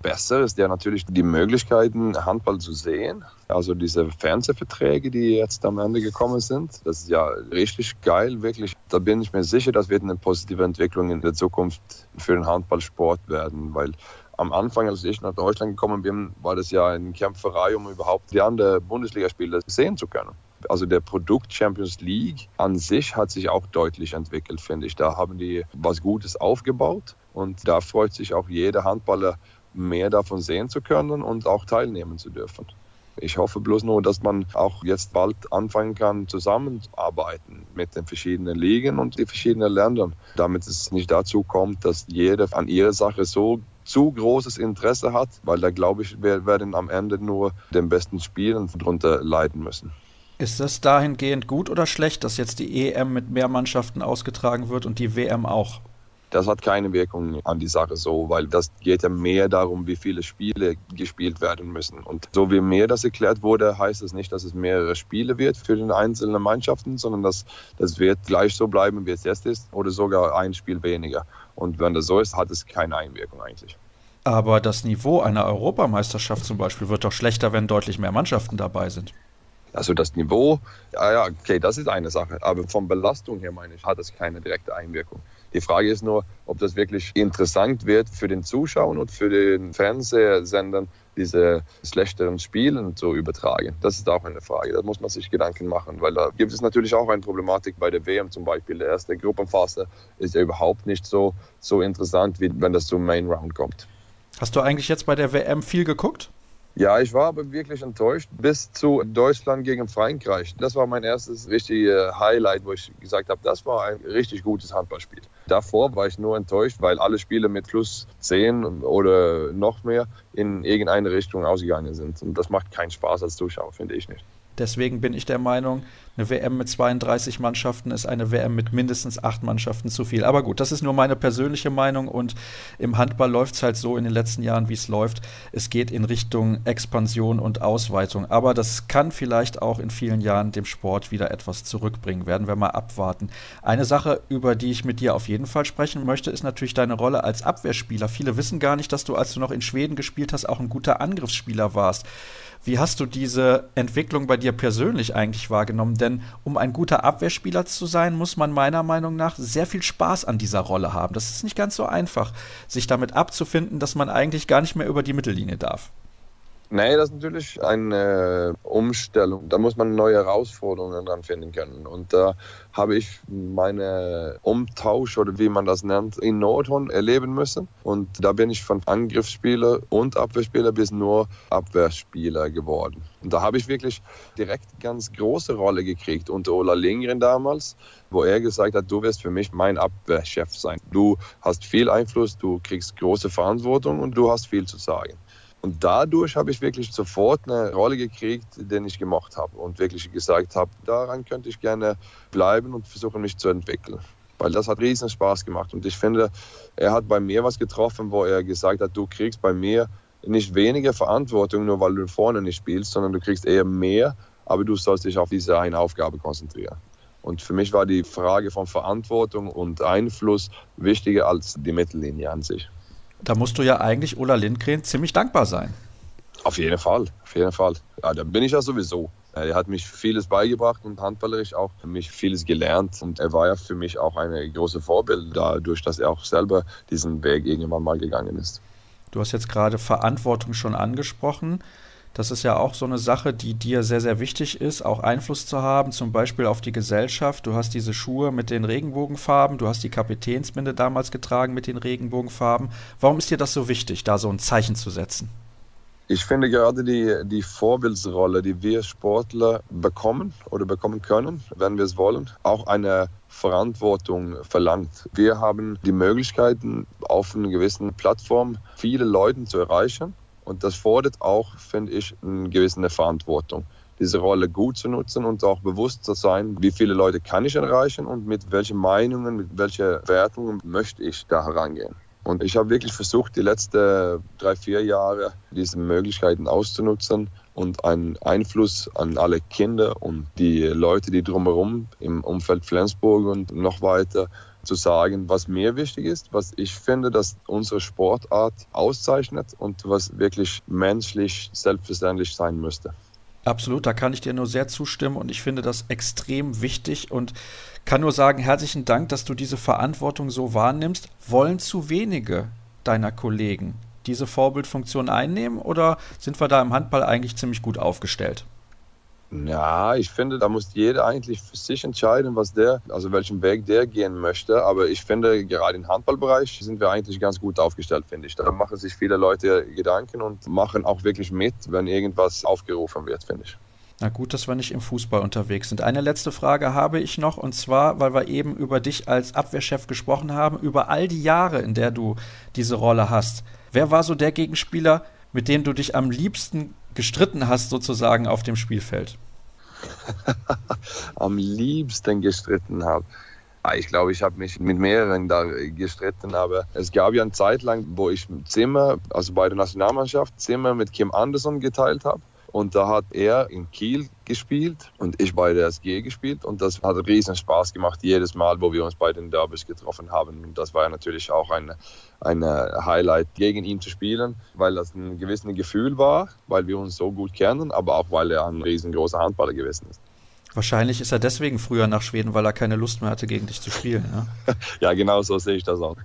Besser ist ja natürlich die Möglichkeiten, Handball zu sehen. Also diese Fernsehverträge, die jetzt am Ende gekommen sind, das ist ja richtig geil, wirklich. Da bin ich mir sicher, das wird eine positive Entwicklung in der Zukunft für den Handballsport werden, weil am Anfang, als ich nach Deutschland gekommen bin, war das ja eine Kämpferei, um überhaupt die anderen Bundesligaspiele sehen zu können. Also der Produkt Champions League an sich hat sich auch deutlich entwickelt, finde ich. Da haben die was Gutes aufgebaut und da freut sich auch jeder Handballer, mehr davon sehen zu können und auch teilnehmen zu dürfen. Ich hoffe bloß nur, dass man auch jetzt bald anfangen kann, zusammenzuarbeiten mit den verschiedenen Ligen und den verschiedenen Ländern, damit es nicht dazu kommt, dass jeder an ihrer Sache so zu großes Interesse hat, weil da glaube ich, wir werden am Ende nur den besten Spielen darunter leiden müssen. Ist das dahingehend gut oder schlecht, dass jetzt die EM mit mehr Mannschaften ausgetragen wird und die WM auch? Das hat keine Wirkung an die Sache so, weil das geht ja mehr darum, wie viele Spiele gespielt werden müssen. Und so wie mir das erklärt wurde, heißt es nicht, dass es mehrere Spiele wird für die einzelnen Mannschaften, sondern dass das wird gleich so bleiben, wie es jetzt ist, oder sogar ein Spiel weniger. Und wenn das so ist, hat es keine Einwirkung eigentlich. Aber das Niveau einer Europameisterschaft zum Beispiel wird doch schlechter, wenn deutlich mehr Mannschaften dabei sind. Also das Niveau, ja, ja, okay, das ist eine Sache. Aber von Belastung her, meine ich, hat es keine direkte Einwirkung. Die Frage ist nur, ob das wirklich interessant wird für den Zuschauer und für den Fernsehsendern, diese schlechteren Spielen zu übertragen. Das ist auch eine Frage. Da muss man sich Gedanken machen, weil da gibt es natürlich auch eine Problematik bei der WM zum Beispiel. Die erste Gruppenphase ist ja überhaupt nicht so, so interessant, wie wenn das zum Main Round kommt. Hast du eigentlich jetzt bei der WM viel geguckt? Ja, ich war aber wirklich enttäuscht bis zu Deutschland gegen Frankreich. Das war mein erstes richtiges Highlight, wo ich gesagt habe, das war ein richtig gutes Handballspiel. Davor war ich nur enttäuscht, weil alle Spiele mit plus 10 oder noch mehr in irgendeine Richtung ausgegangen sind. Und das macht keinen Spaß als Zuschauer, finde ich nicht. Deswegen bin ich der Meinung, eine WM mit 32 Mannschaften ist eine WM mit mindestens acht Mannschaften zu viel. Aber gut, das ist nur meine persönliche Meinung und im Handball läuft es halt so in den letzten Jahren, wie es läuft. Es geht in Richtung Expansion und Ausweitung. Aber das kann vielleicht auch in vielen Jahren dem Sport wieder etwas zurückbringen. Werden wir mal abwarten. Eine Sache, über die ich mit dir auf jeden Fall sprechen möchte, ist natürlich deine Rolle als Abwehrspieler. Viele wissen gar nicht, dass du, als du noch in Schweden gespielt hast, auch ein guter Angriffsspieler warst. Wie hast du diese Entwicklung bei dir persönlich eigentlich wahrgenommen? Denn um ein guter Abwehrspieler zu sein, muss man meiner Meinung nach sehr viel Spaß an dieser Rolle haben. Das ist nicht ganz so einfach, sich damit abzufinden, dass man eigentlich gar nicht mehr über die Mittellinie darf. Nee, das ist natürlich eine Umstellung. Da muss man neue Herausforderungen dran finden können. Und da habe ich meine Umtausch oder wie man das nennt, in Nordhorn erleben müssen. Und da bin ich von Angriffsspieler und Abwehrspieler bis nur Abwehrspieler geworden. Und da habe ich wirklich direkt ganz große Rolle gekriegt unter Ola Lindgren damals, wo er gesagt hat, du wirst für mich mein Abwehrchef sein. Du hast viel Einfluss, du kriegst große Verantwortung und du hast viel zu sagen. Und dadurch habe ich wirklich sofort eine Rolle gekriegt, die ich gemacht habe und wirklich gesagt habe, daran könnte ich gerne bleiben und versuchen, mich zu entwickeln. Weil das hat riesen Spaß gemacht. Und ich finde, er hat bei mir was getroffen, wo er gesagt hat, du kriegst bei mir nicht weniger Verantwortung, nur weil du vorne nicht spielst, sondern du kriegst eher mehr, aber du sollst dich auf diese eine Aufgabe konzentrieren. Und für mich war die Frage von Verantwortung und Einfluss wichtiger als die Mittellinie an sich. Da musst du ja eigentlich Ola Lindgren ziemlich dankbar sein. Auf jeden Fall, auf jeden Fall. Ja, da bin ich ja sowieso. Er hat mich vieles beigebracht und handballerisch auch mich vieles gelernt. Und er war ja für mich auch eine große Vorbild, dadurch, dass er auch selber diesen Weg irgendwann mal gegangen ist. Du hast jetzt gerade Verantwortung schon angesprochen. Das ist ja auch so eine Sache, die dir sehr, sehr wichtig ist, auch Einfluss zu haben, zum Beispiel auf die Gesellschaft. Du hast diese Schuhe mit den Regenbogenfarben, du hast die Kapitänsbinde damals getragen mit den Regenbogenfarben. Warum ist dir das so wichtig, da so ein Zeichen zu setzen? Ich finde gerade die, die Vorbildsrolle, die wir Sportler bekommen oder bekommen können, wenn wir es wollen, auch eine Verantwortung verlangt. Wir haben die Möglichkeiten, auf einer gewissen Plattform viele Leute zu erreichen und das fordert auch, finde ich, eine gewisse Verantwortung, diese Rolle gut zu nutzen und auch bewusst zu sein, wie viele Leute kann ich erreichen und mit welchen Meinungen, mit welchen Wertungen möchte ich da herangehen. Und ich habe wirklich versucht, die letzten drei, vier Jahre diese Möglichkeiten auszunutzen und einen Einfluss an alle Kinder und die Leute, die drumherum im Umfeld Flensburg und noch weiter zu sagen, was mir wichtig ist, was ich finde, dass unsere Sportart auszeichnet und was wirklich menschlich selbstverständlich sein müsste. Absolut, da kann ich dir nur sehr zustimmen und ich finde das extrem wichtig und kann nur sagen, herzlichen Dank, dass du diese Verantwortung so wahrnimmst. Wollen zu wenige deiner Kollegen diese Vorbildfunktion einnehmen oder sind wir da im Handball eigentlich ziemlich gut aufgestellt? Ja, ich finde, da muss jeder eigentlich für sich entscheiden, was der, also welchen Weg der gehen möchte. Aber ich finde, gerade im Handballbereich sind wir eigentlich ganz gut aufgestellt, finde ich. Da machen sich viele Leute Gedanken und machen auch wirklich mit, wenn irgendwas aufgerufen wird, finde ich. Na gut, dass wir nicht im Fußball unterwegs sind. Eine letzte Frage habe ich noch, und zwar, weil wir eben über dich als Abwehrchef gesprochen haben, über all die Jahre, in der du diese Rolle hast. Wer war so der Gegenspieler, mit dem du dich am liebsten gestritten hast, sozusagen auf dem Spielfeld? <laughs> Am liebsten gestritten habe. Ah, ich glaube, ich habe mich mit mehreren da gestritten, aber es gab ja eine Zeit lang, wo ich Zimmer, also bei der Nationalmannschaft, Zimmer mit Kim Anderson geteilt habe. Und da hat er in Kiel gespielt und ich bei der SG gespielt. Und das hat riesen Spaß gemacht, jedes Mal, wo wir uns bei den Derbys getroffen haben. Und das war ja natürlich auch ein eine Highlight, gegen ihn zu spielen, weil das ein gewisses Gefühl war, weil wir uns so gut kennen, aber auch weil er ein riesengroßer Handballer gewesen ist. Wahrscheinlich ist er deswegen früher nach Schweden, weil er keine Lust mehr hatte, gegen dich zu spielen. Ja, <laughs> ja genau so sehe ich das auch.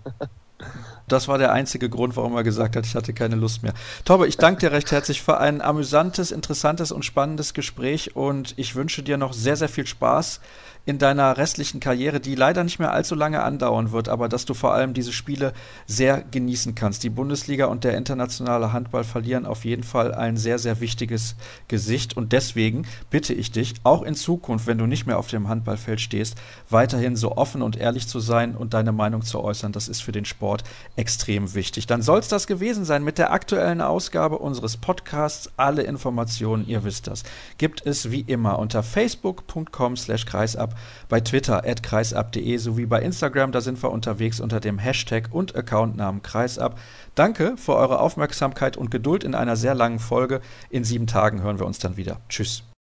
Das war der einzige Grund, warum er gesagt hat, ich hatte keine Lust mehr. Tobbe, ich danke dir recht herzlich für ein amüsantes, interessantes und spannendes Gespräch und ich wünsche dir noch sehr, sehr viel Spaß in deiner restlichen Karriere, die leider nicht mehr allzu lange andauern wird, aber dass du vor allem diese Spiele sehr genießen kannst. Die Bundesliga und der internationale Handball verlieren auf jeden Fall ein sehr, sehr wichtiges Gesicht und deswegen bitte ich dich, auch in Zukunft, wenn du nicht mehr auf dem Handballfeld stehst, weiterhin so offen und ehrlich zu sein und deine Meinung zu äußern. Das ist für den Sport extrem wichtig. Dann soll es das gewesen sein mit der aktuellen Ausgabe unseres Podcasts. Alle Informationen, ihr wisst das, gibt es wie immer unter facebook.com slash bei Twitter at kreisab.de sowie bei Instagram, da sind wir unterwegs unter dem Hashtag und Accountnamen kreisab. Danke für eure Aufmerksamkeit und Geduld in einer sehr langen Folge. In sieben Tagen hören wir uns dann wieder. Tschüss.